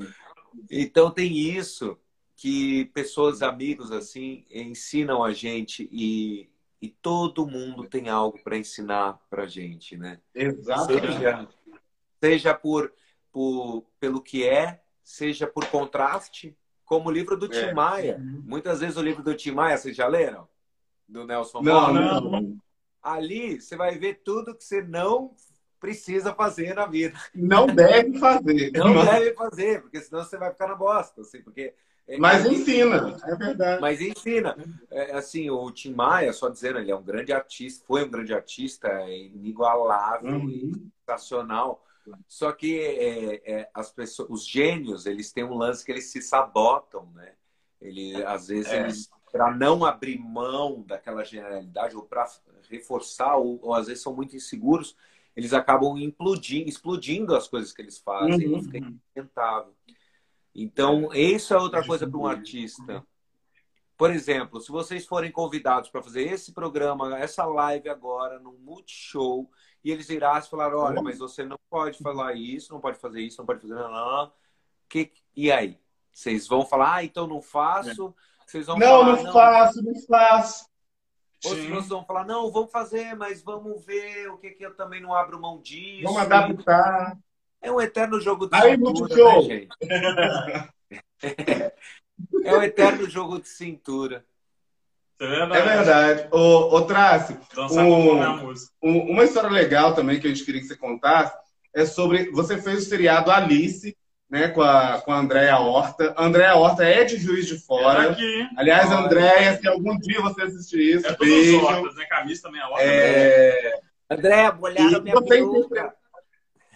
então tem isso que pessoas, amigos assim, ensinam a gente e, e todo mundo tem algo para ensinar para gente, né? Exatamente. Seja, seja por, por pelo que é, seja por contraste, como o livro do Tim É. Maia. Muitas vezes o livro do Tim Maia, vocês já leram? Do Nelson Não, Moura? não. Ali você vai ver tudo que você não precisa fazer na vida. Não deve fazer. Não deve fazer, porque senão você vai ficar na bosta, assim, porque mas é- ensina, é verdade. Mas ensina. É, assim, o Tim Maia, só dizendo, ele é um grande artista, foi um grande artista, é inigualável, Uhum. sensacional. Só que é, é, as pessoas, os gênios, eles têm um lance que eles se sabotam, né? Ele, às vezes, É. para não abrir mão daquela generalidade ou para reforçar, ou, ou às vezes são muito inseguros, eles acabam implodindo, explodindo as coisas que eles fazem, Uhum. fica insustentável. Então, isso é outra coisa para um artista. Por exemplo, se vocês forem convidados para fazer esse programa, essa live agora, no Multishow, e eles e falar, olha, mas você não pode falar isso, não pode fazer isso, não pode fazer... Não, não. Que... E aí? Vocês vão falar, ah, então não faço? Vocês vão Não, falar, não faço, não faço. Ou se vocês vão falar, não, vamos fazer, mas vamos ver o que que eu também não abro mão disso. Vamos adaptar. É um eterno jogo de Aí, cintura, né, gente? É um eterno jogo de cintura. É verdade. É verdade. O- a um- uma história legal também que a gente queria que você contasse é sobre. Você fez o seriado Alice, né, com a, com a Andréa Horta. A Andréa Horta é de Juiz de É Fora. daqui. Aliás, Olha. Andréia, se algum dia você assistir isso, É beijo. hortas, né? Camisa também é horta. É... André, molharam E minha peruca.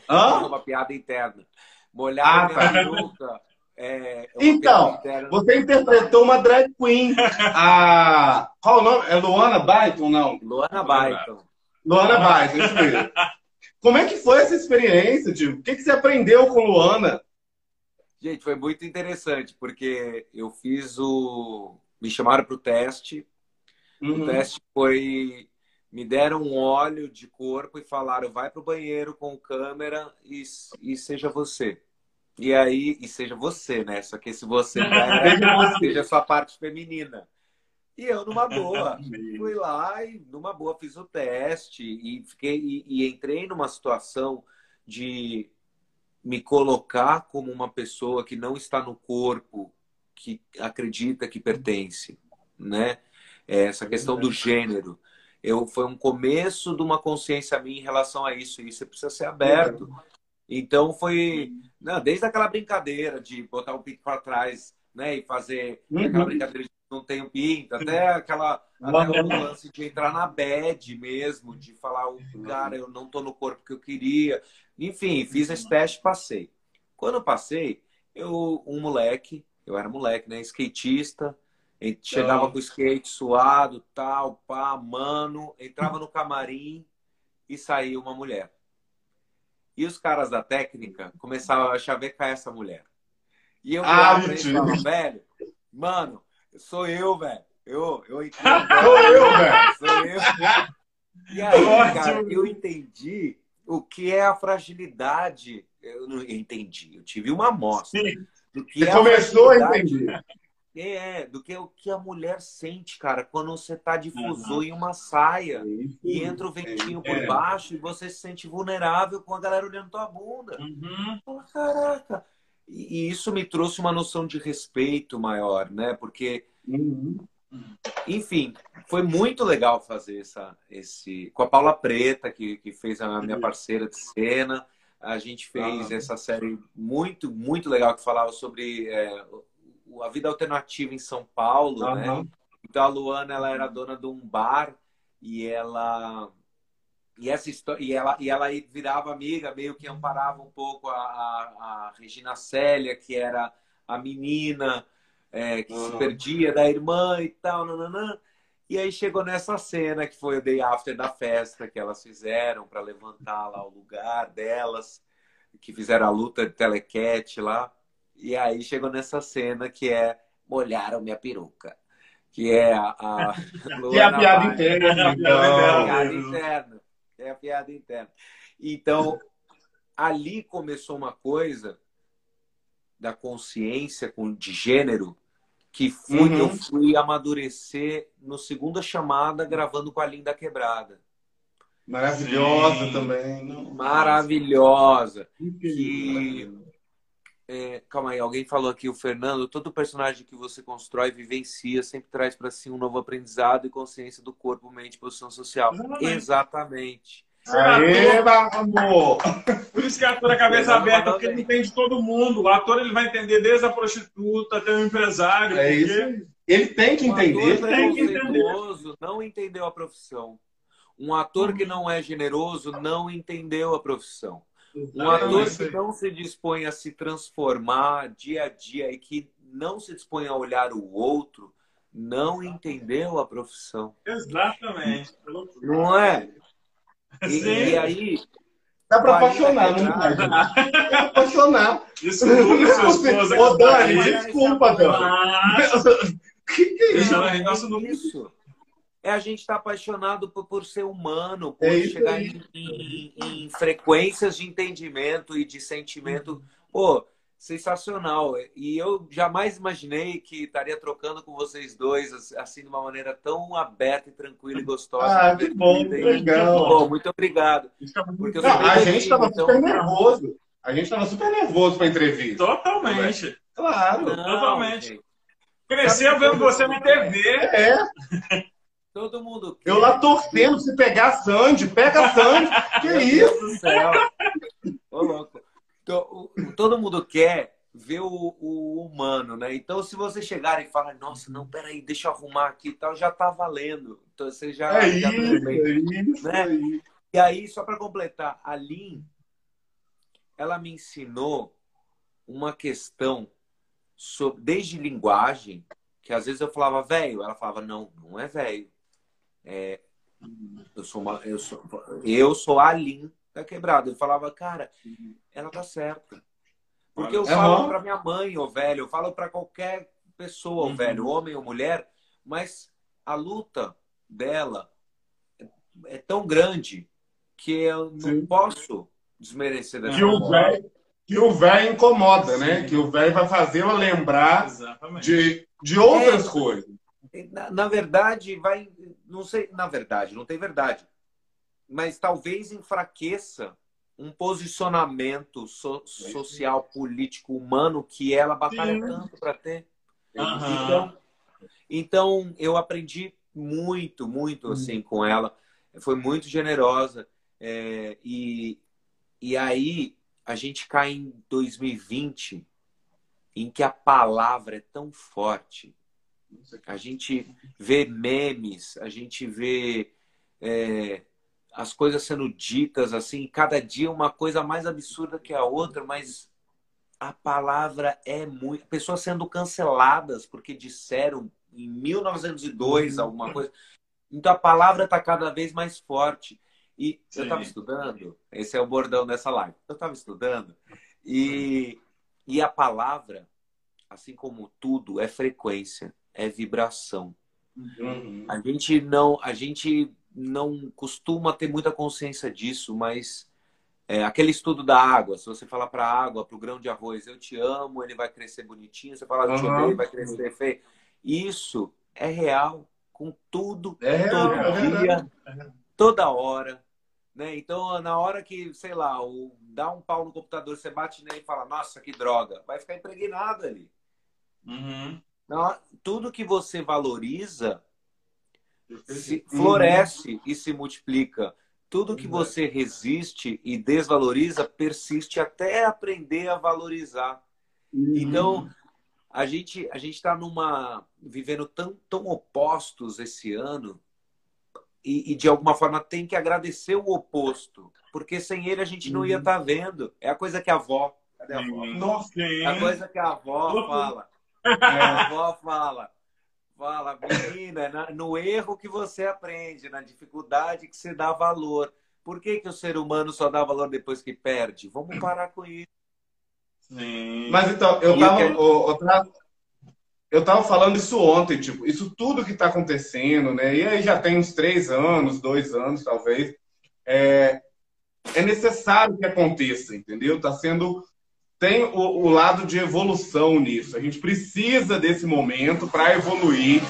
Hã? Uma piada interna. Molharam Ah, tá. peruca. É, é Então. Você interpretou uma drag queen. A... Qual o nome? É Luana Byton, não? Luana Byton. Luana Byton, isso mesmo. Como é que foi essa experiência, Diego? O que, que você aprendeu com Luana? Gente, foi muito interessante, porque eu fiz o. Me chamaram para o teste. O Uhum. teste foi. Me deram um óleo de corpo e falaram: vai pro banheiro com câmera e, e seja você. E aí, e seja você, né? Só que esse você é, seja a sua parte feminina. E eu, numa boa, fui lá e numa boa fiz o teste e fiquei e, e entrei numa situação de me colocar como uma pessoa que não está no corpo que acredita que pertence, né? É essa questão do gênero. Eu, foi um começo de uma consciência minha em relação a isso. E você precisa ser aberto. Então foi não, desde aquela brincadeira de botar o pinto para trás, né, e fazer uhum. aquela brincadeira de não tem o pinto, até aquela até o lance de entrar na bed mesmo, de falar, cara, eu não tô no corpo que eu queria. Enfim, fiz esse teste, passei. Quando eu passei, eu um moleque, eu era moleque, né, skatista, chegava então... com o skate suado, tal, pá, mano, entrava no camarim e saía uma mulher. E os caras da técnica começavam a chavecar essa mulher. E eu ah, pra ele falava, velho, mano, sou eu, velho. Eu, eu entendo. sou eu, velho. Sou eu. E aí, cara, eu entendi o que é a fragilidade. Eu não entendi. Eu tive uma amostra. Sim. Do que Você é começou a, a entender. É, do que o que a mulher sente, cara, quando você tá difusor uhum. em uma saia e entra o ventinho é. por baixo e você se sente vulnerável com a galera olhando tua bunda. Uhum. Fala, caraca. E, e, isso me trouxe uma noção de respeito maior, né? Porque, uhum. enfim, foi muito legal fazer essa, esse. Com a Paula Preta, que, que fez a minha parceira de cena. A gente fez essa série muito, muito legal que falava sobre. É, a vida alternativa em São Paulo, uhum. né? Então a Luana ela era dona de um bar e ela e essa história e ela e ela virava amiga, meio que amparava um pouco a, a, a Regina Célia, que era a menina é, que uhum. se perdia da irmã e tal, nananã. E aí chegou nessa cena que foi o day after da festa que elas fizeram para levantar lá o lugar delas, que fizeram a luta de telequete lá. E aí chegou nessa cena que é molharam minha peruca. Que é a. a que é a piada interna. Então. É a piada interna. É a piada interna. Então, ali começou uma coisa da consciência de gênero que fui, uhum. eu fui amadurecer no segunda chamada gravando com a Linda Quebrada. Maravilhosa Sim. também. Maravilhosa. Que é, calma aí, alguém falou aqui, o Fernando, todo personagem que você constrói, vivencia, sempre traz para si um novo aprendizado e consciência do corpo, mente, posição social. Exatamente. Exatamente. Aê, amor! Por isso que ator é cabeça aberta, porque ele entende todo mundo. O ator ele vai entender desde a prostituta até o empresário. É isso. Ele tem que entender. Um tem que entender. não entendeu a profissão. Um ator que não é generoso não entendeu a profissão. Um ator que não se dispõe a se transformar dia a dia e que não se dispõe a olhar o outro, não entendeu a profissão. Exatamente. Não é? E, e aí. Dá pra apaixonar, não pode. Dá pra apaixonar. Desculpa, seu esposa. Ô, Dani, desculpa, Dani. que que é isso? Isso é a gente estar tá apaixonado por, por, ser humano, por é chegar em, em, em, frequências de entendimento e de sentimento. Pô, sensacional. E eu jamais imaginei que estaria trocando com vocês dois, assim, de uma maneira tão aberta e tranquila e gostosa. Ah, que bom, que legal. Bom, muito obrigado. Porque Não, a gente estava então... super nervoso. A gente estava super nervoso para a entrevista. Totalmente. Claro. Não, Totalmente. Gente. Cresceu vendo você na TV. É. Todo mundo quer. Eu lá torcendo, se pegar Sandy, pega Sandy. que Meu isso? Deus do céu. Ô, louco. Todo mundo quer ver o, o, humano, né? Então, se você chegar e falar, nossa, não, peraí, deixa eu arrumar aqui e tal, já tá valendo. Então, você já. É já isso, é isso, né? é isso. E aí, só para completar, a Lin, ela me ensinou uma questão sobre, desde linguagem, que às vezes eu falava velho, ela falava, não, não é velho é, eu sou uma, eu sou, eu sou a Lin da quebrada. Eu falava, cara, ela tá certa. Porque eu falo para minha mãe, ô velho, eu falo para qualquer pessoa, uhum. velho, homem ou mulher, mas a luta dela é tão grande que eu não Sim. posso desmerecer dessa que o velho que o velho incomoda, né? Sim. né? Que o velho vai fazê-la lembrar de, de outras é, coisas. Na, na, verdade, vai. Não sei, na verdade, não tem verdade. Mas talvez enfraqueça um posicionamento so, social, político, humano que ela batalha Sim. tanto para ter. Uhum. Então, então, eu aprendi muito, muito assim com ela. Foi muito generosa. É, e, e aí a gente cai em 2020, em que a palavra é tão forte. A gente vê memes, a gente vê é, as coisas sendo ditas assim, cada dia uma coisa mais absurda que a outra, mas a palavra é muito. Pessoas sendo canceladas porque disseram em 1902 uhum. alguma coisa. Então a palavra está cada vez mais forte. E Sim. eu estava estudando, esse é o bordão dessa live. Eu estava estudando e, e a palavra, assim como tudo, é frequência, é vibração. Uhum. A gente não, a gente não costuma ter muita consciência disso, mas é, aquele estudo da água, se você falar para a água, para o grão de arroz, eu te amo, ele vai crescer bonitinho. Você fala, eu te odeio, vai crescer feio. Isso é real com tudo, é todo é dia, toda hora. Né? Então, na hora que, sei lá, o, dá um pau no computador, você bate nele e fala, nossa, que droga, vai ficar impregnado ali. Uhum. Não, tudo que você valoriza se floresce uhum. e se multiplica. Tudo que você resiste e desvaloriza persiste até aprender a valorizar. Uhum. Então, a gente a gente está numa vivendo tão, tão opostos esse ano e, e, de alguma forma tem que agradecer o oposto, porque sem ele a gente não ia estar uhum. tá vendo. É a coisa que a avó, cadê a avó? Nossa, é a coisa que a avó fala. A avó fala. Fala, menina, é no erro que você aprende, na dificuldade que você dá valor. Por que, que o ser humano só dá valor depois que perde? Vamos parar com isso. Sim. Mas então, eu tava, eu, tava, eu tava falando isso ontem, tipo, isso tudo que está acontecendo, né? E aí já tem uns três anos, dois anos, talvez. É, é necessário que aconteça, entendeu? Está sendo tem o, o, lado de evolução nisso. A gente precisa desse momento para evoluir.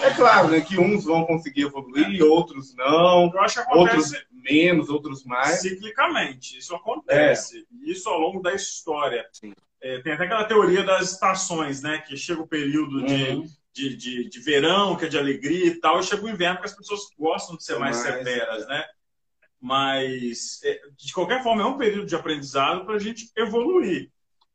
É claro né, que uns vão conseguir evoluir, outros não. Eu acho que acontece outros menos, outros mais. Ciclicamente. Isso acontece. É. Isso ao longo da história. É, tem até aquela teoria das estações, né? Que chega o período uhum. de, de, de, de, verão, que é de alegria e tal, e chega o inverno, que as pessoas gostam de ser mais, mais severas, né? Mas, é, de qualquer forma, é um período de aprendizado para a gente evoluir,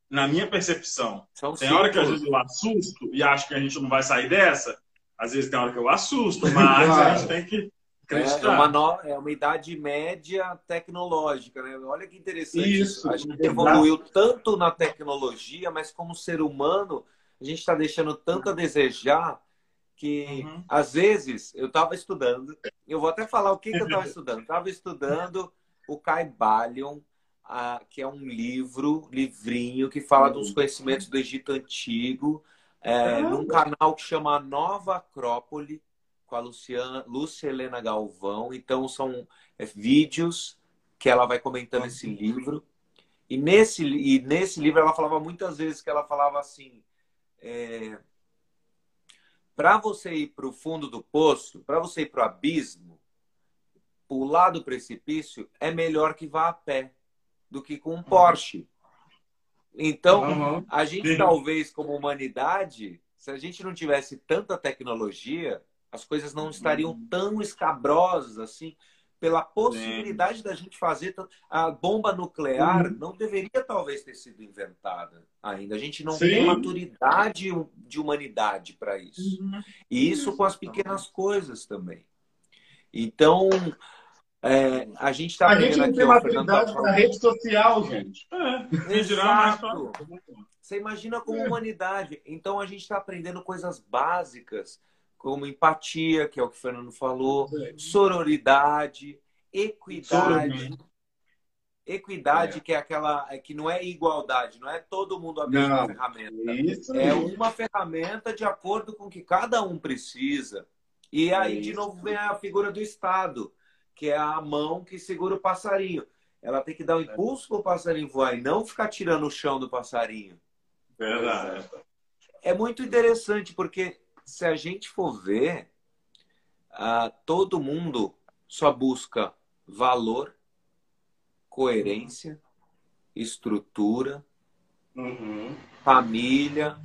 na minha percepção. São tem hora que às vezes eu assusto e acho que a gente não vai sair dessa. Às vezes tem hora que eu assusto, mas a gente tem que acreditar. É uma, no... é uma idade média tecnológica, né? Olha que interessante. Isso, a gente evoluiu tanto na tecnologia, mas como ser humano, a gente está deixando tanto a desejar que uhum. às vezes eu estava estudando, eu vou até falar o que, que eu estava estudando. Estava estudando o Caibalion, que é um livro, livrinho, que fala dos conhecimentos do Egito Antigo, é, num canal que chama Nova Acrópole, com a Luciana, Lúcia Helena Galvão. Então, são é, vídeos que ela vai comentando esse livro. E nesse, e nesse livro ela falava muitas vezes que ela falava assim. É, para você ir para o fundo do poço, para você ir para o abismo, pular do precipício, é melhor que vá a pé do que com um Porsche. Então, uhum. a gente Sim. talvez, como humanidade, se a gente não tivesse tanta tecnologia, as coisas não estariam uhum. tão escabrosas assim pela possibilidade Sim. da gente fazer a bomba nuclear uhum. não deveria talvez ter sido inventada ainda a gente não Sim. tem maturidade de humanidade para isso uhum. e isso com as pequenas coisas também então é, a gente está a gente não tem maturidade para rede social gente é, Exato. você imagina como é. humanidade então a gente está aprendendo coisas básicas como empatia, que é o que o Fernando falou, sororidade, equidade. Equidade, é. que é aquela que não é igualdade, não é todo mundo a mesma não, ferramenta. Isso é uma ferramenta de acordo com o que cada um precisa. E aí, de novo, vem a figura do Estado, que é a mão que segura o passarinho. Ela tem que dar um impulso para o passarinho voar e não ficar tirando o chão do passarinho. Verdade. É muito interessante, porque se a gente for ver, uh, todo mundo só busca valor, coerência, estrutura, Uhum. família,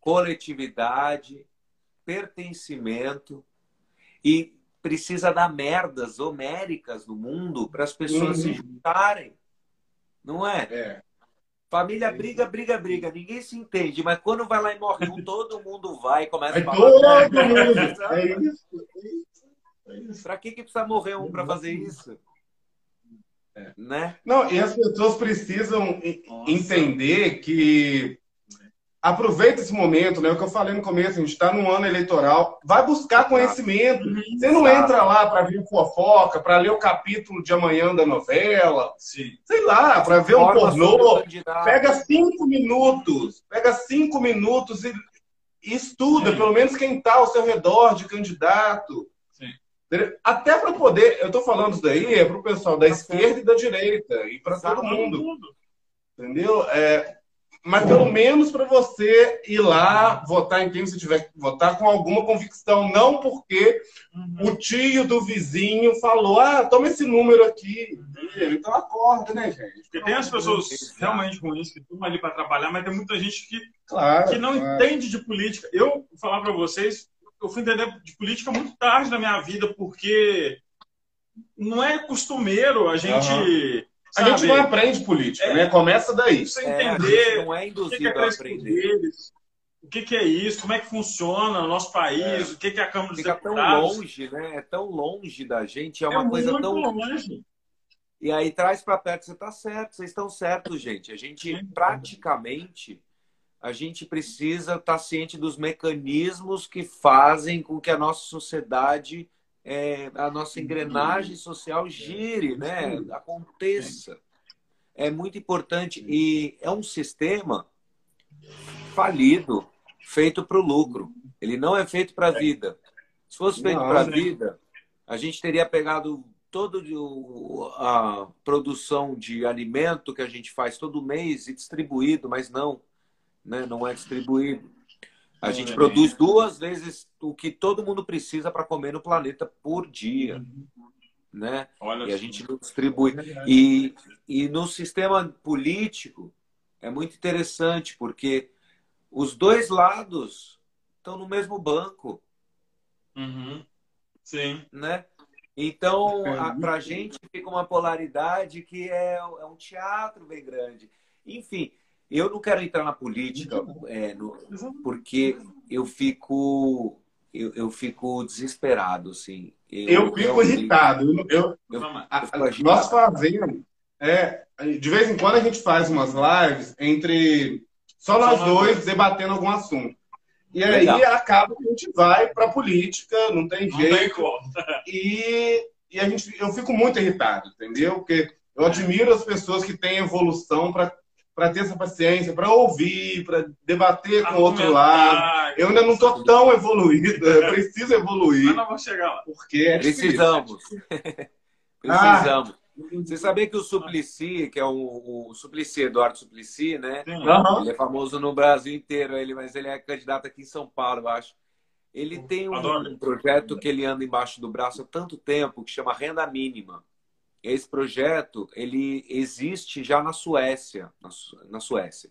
coletividade, pertencimento e precisa dar merdas homéricas no mundo para as pessoas se Uhum. juntarem. Não é? É. Família briga, briga, briga. Ninguém se entende, mas quando vai lá e morre um, todo mundo vai e começa a falar. todo mundo. É isso. É isso. Pra que, que precisa morrer um para fazer isso? É. Né? Não, e as pessoas precisam Nossa. entender que aproveita esse momento, né? O que eu falei no começo, a gente está num ano eleitoral, vai buscar conhecimento. Você não entra lá para ver fofoca, para ler o capítulo de amanhã da novela, Sim. sei lá, para ver um pornô. Pega cinco minutos, pega cinco minutos e, e estuda, Sim. pelo menos quem está ao seu redor de candidato. Sim. Até para poder, eu estou falando isso daí, é para o pessoal da esquerda e da direita, e para todo mundo. Entendeu? É, mas pelo menos para você ir lá votar em quem você tiver que votar com alguma convicção, não porque Uhum. o tio do vizinho falou: ah, toma esse número aqui. Então acorda, né, gente? Porque tem as pessoas realmente ruins que estão ali para trabalhar, mas tem muita gente que, Claro. que não claro. entende de política. Eu vou falar para vocês, eu fui entender de política muito tarde na minha vida, porque não é costumeiro a gente. Aham. A sabe, gente não aprende política, É. né? Começa daí. você É, a entender gente não é o que, que é induzido a aprender. deles, o que, que é isso, como é que funciona o nosso país, o que, que é a Câmara dos Fica tão Deputados. longe, né? É tão longe da gente, é uma coisa muito tão longe. E aí traz para perto, você tá certo, vocês estão certos, gente. A gente Sim. praticamente a gente precisa estar ciente dos mecanismos que fazem com que a nossa sociedade, é, a nossa engrenagem social gire, né? Aconteça. É muito importante e é um sistema falido, feito para o lucro. Ele não é feito para a vida. Se fosse feito para a né? vida, a gente teria pegado toda a produção de alimento que a gente faz todo mês e distribuído, mas não, né? não é distribuído. A gente É. produz duas vezes o que todo mundo precisa para comer no planeta por dia, né? Olha E a gente não distribui. E, e no sistema político é muito interessante, porque os dois lados estão no mesmo banco, Uhum. Sim. né? Então, É, para a gente fica uma polaridade que é, é um teatro bem grande. Enfim, eu não quero entrar na política é, no- porque eu fico eu, eu fico desesperado, assim. Eu fico realmente- irritado. Eu, eu- Eu, Vamos. a- eu fico a- agitado. nós fazemos. É, de vez em quando a gente faz umas lives entre só nós Só nós dois debatendo algum assunto. E aí Legal. acaba que a gente vai para política, não tem Não tem jeito. como. E, e a gente, eu fico muito irritado, entendeu? Porque eu admiro as pessoas que têm evolução para ter essa paciência, para ouvir, para debater com o outro lado. Eu ainda não estou tão evoluído, eu preciso Mas evoluir, nós vamos chegar lá. porque é. Precisamos. Ah. Precisamos. Você sabia que o Suplicy, que é o, o Suplicy, Eduardo Suplicy, né? Aham. Ele é famoso no Brasil inteiro, ele, mas ele é candidato aqui em São Paulo, eu acho. Ele tem um, um projeto que ele anda embaixo do braço há tanto tempo, que chama Renda Mínima. Esse projeto, ele existe já na Suécia, na, Su- na Suécia.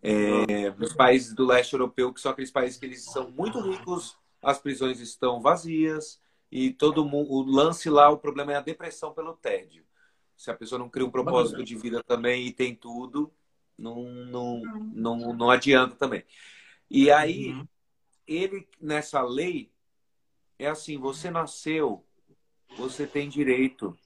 É, nos países do leste europeu, que são aqueles países que eles são muito ricos, as prisões estão vazias e todo mundo, o lance lá, o problema é a depressão pelo tédio. Se a pessoa não cria um propósito de vida também e tem tudo, não, não, não, não adianta também. E aí, Uhum. ele, nessa lei, é assim: você nasceu, você tem direito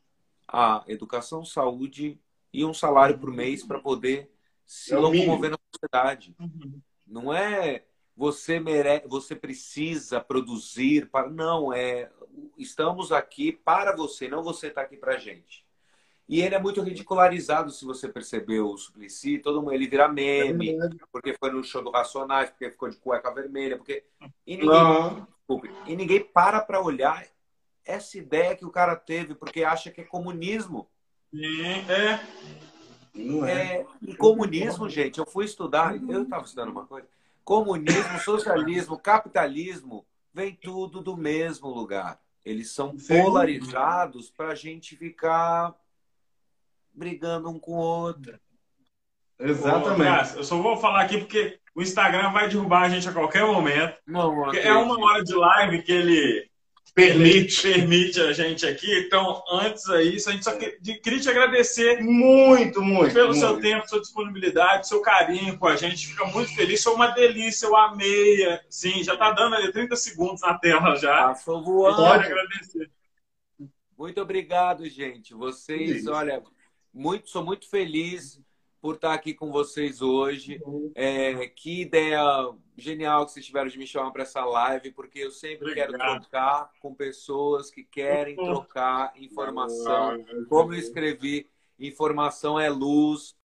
à educação, saúde e um salário por mês para poder se É locomover na sociedade. Uhum. Não é você mere... você precisa produzir para não é estamos aqui para você, não você está aqui para gente. E ele é muito ridicularizado, se você percebeu o Suplicy, todo mundo ele vira meme, porque foi no show do Racionais, porque ficou de cueca vermelha, porque e ninguém, desculpe, e ninguém para para olhar essa ideia que o cara teve, porque acha que é comunismo. Sim, é. Não é. É, e comunismo, gente, eu fui estudar, eu estava estudando uma coisa. Comunismo, socialismo, capitalismo, vem tudo do mesmo lugar. Eles são Sim. polarizados para a gente ficar brigando um com o outro. Exatamente. Ô, eu só vou falar aqui porque o Instagram vai derrubar a gente a qualquer momento. Não, é uma hora de live que ele permite, permite a gente aqui. Então, antes aí, a gente só queria te agradecer muito, muito pelo muito. seu tempo, sua disponibilidade, seu carinho com a gente. Fica muito feliz. Foi uma delícia, eu amei. Sim, já está dando ali 30 segundos na tela já. Passou voando. Pode agradecer. Muito obrigado, gente. Vocês, olha, muito, sou muito feliz por estar aqui com vocês hoje. É, que ideia genial que vocês tiveram de me chamar para essa live, porque eu sempre Obrigado. quero trocar com pessoas que querem trocar informação. Como eu escrevi, informação é luz.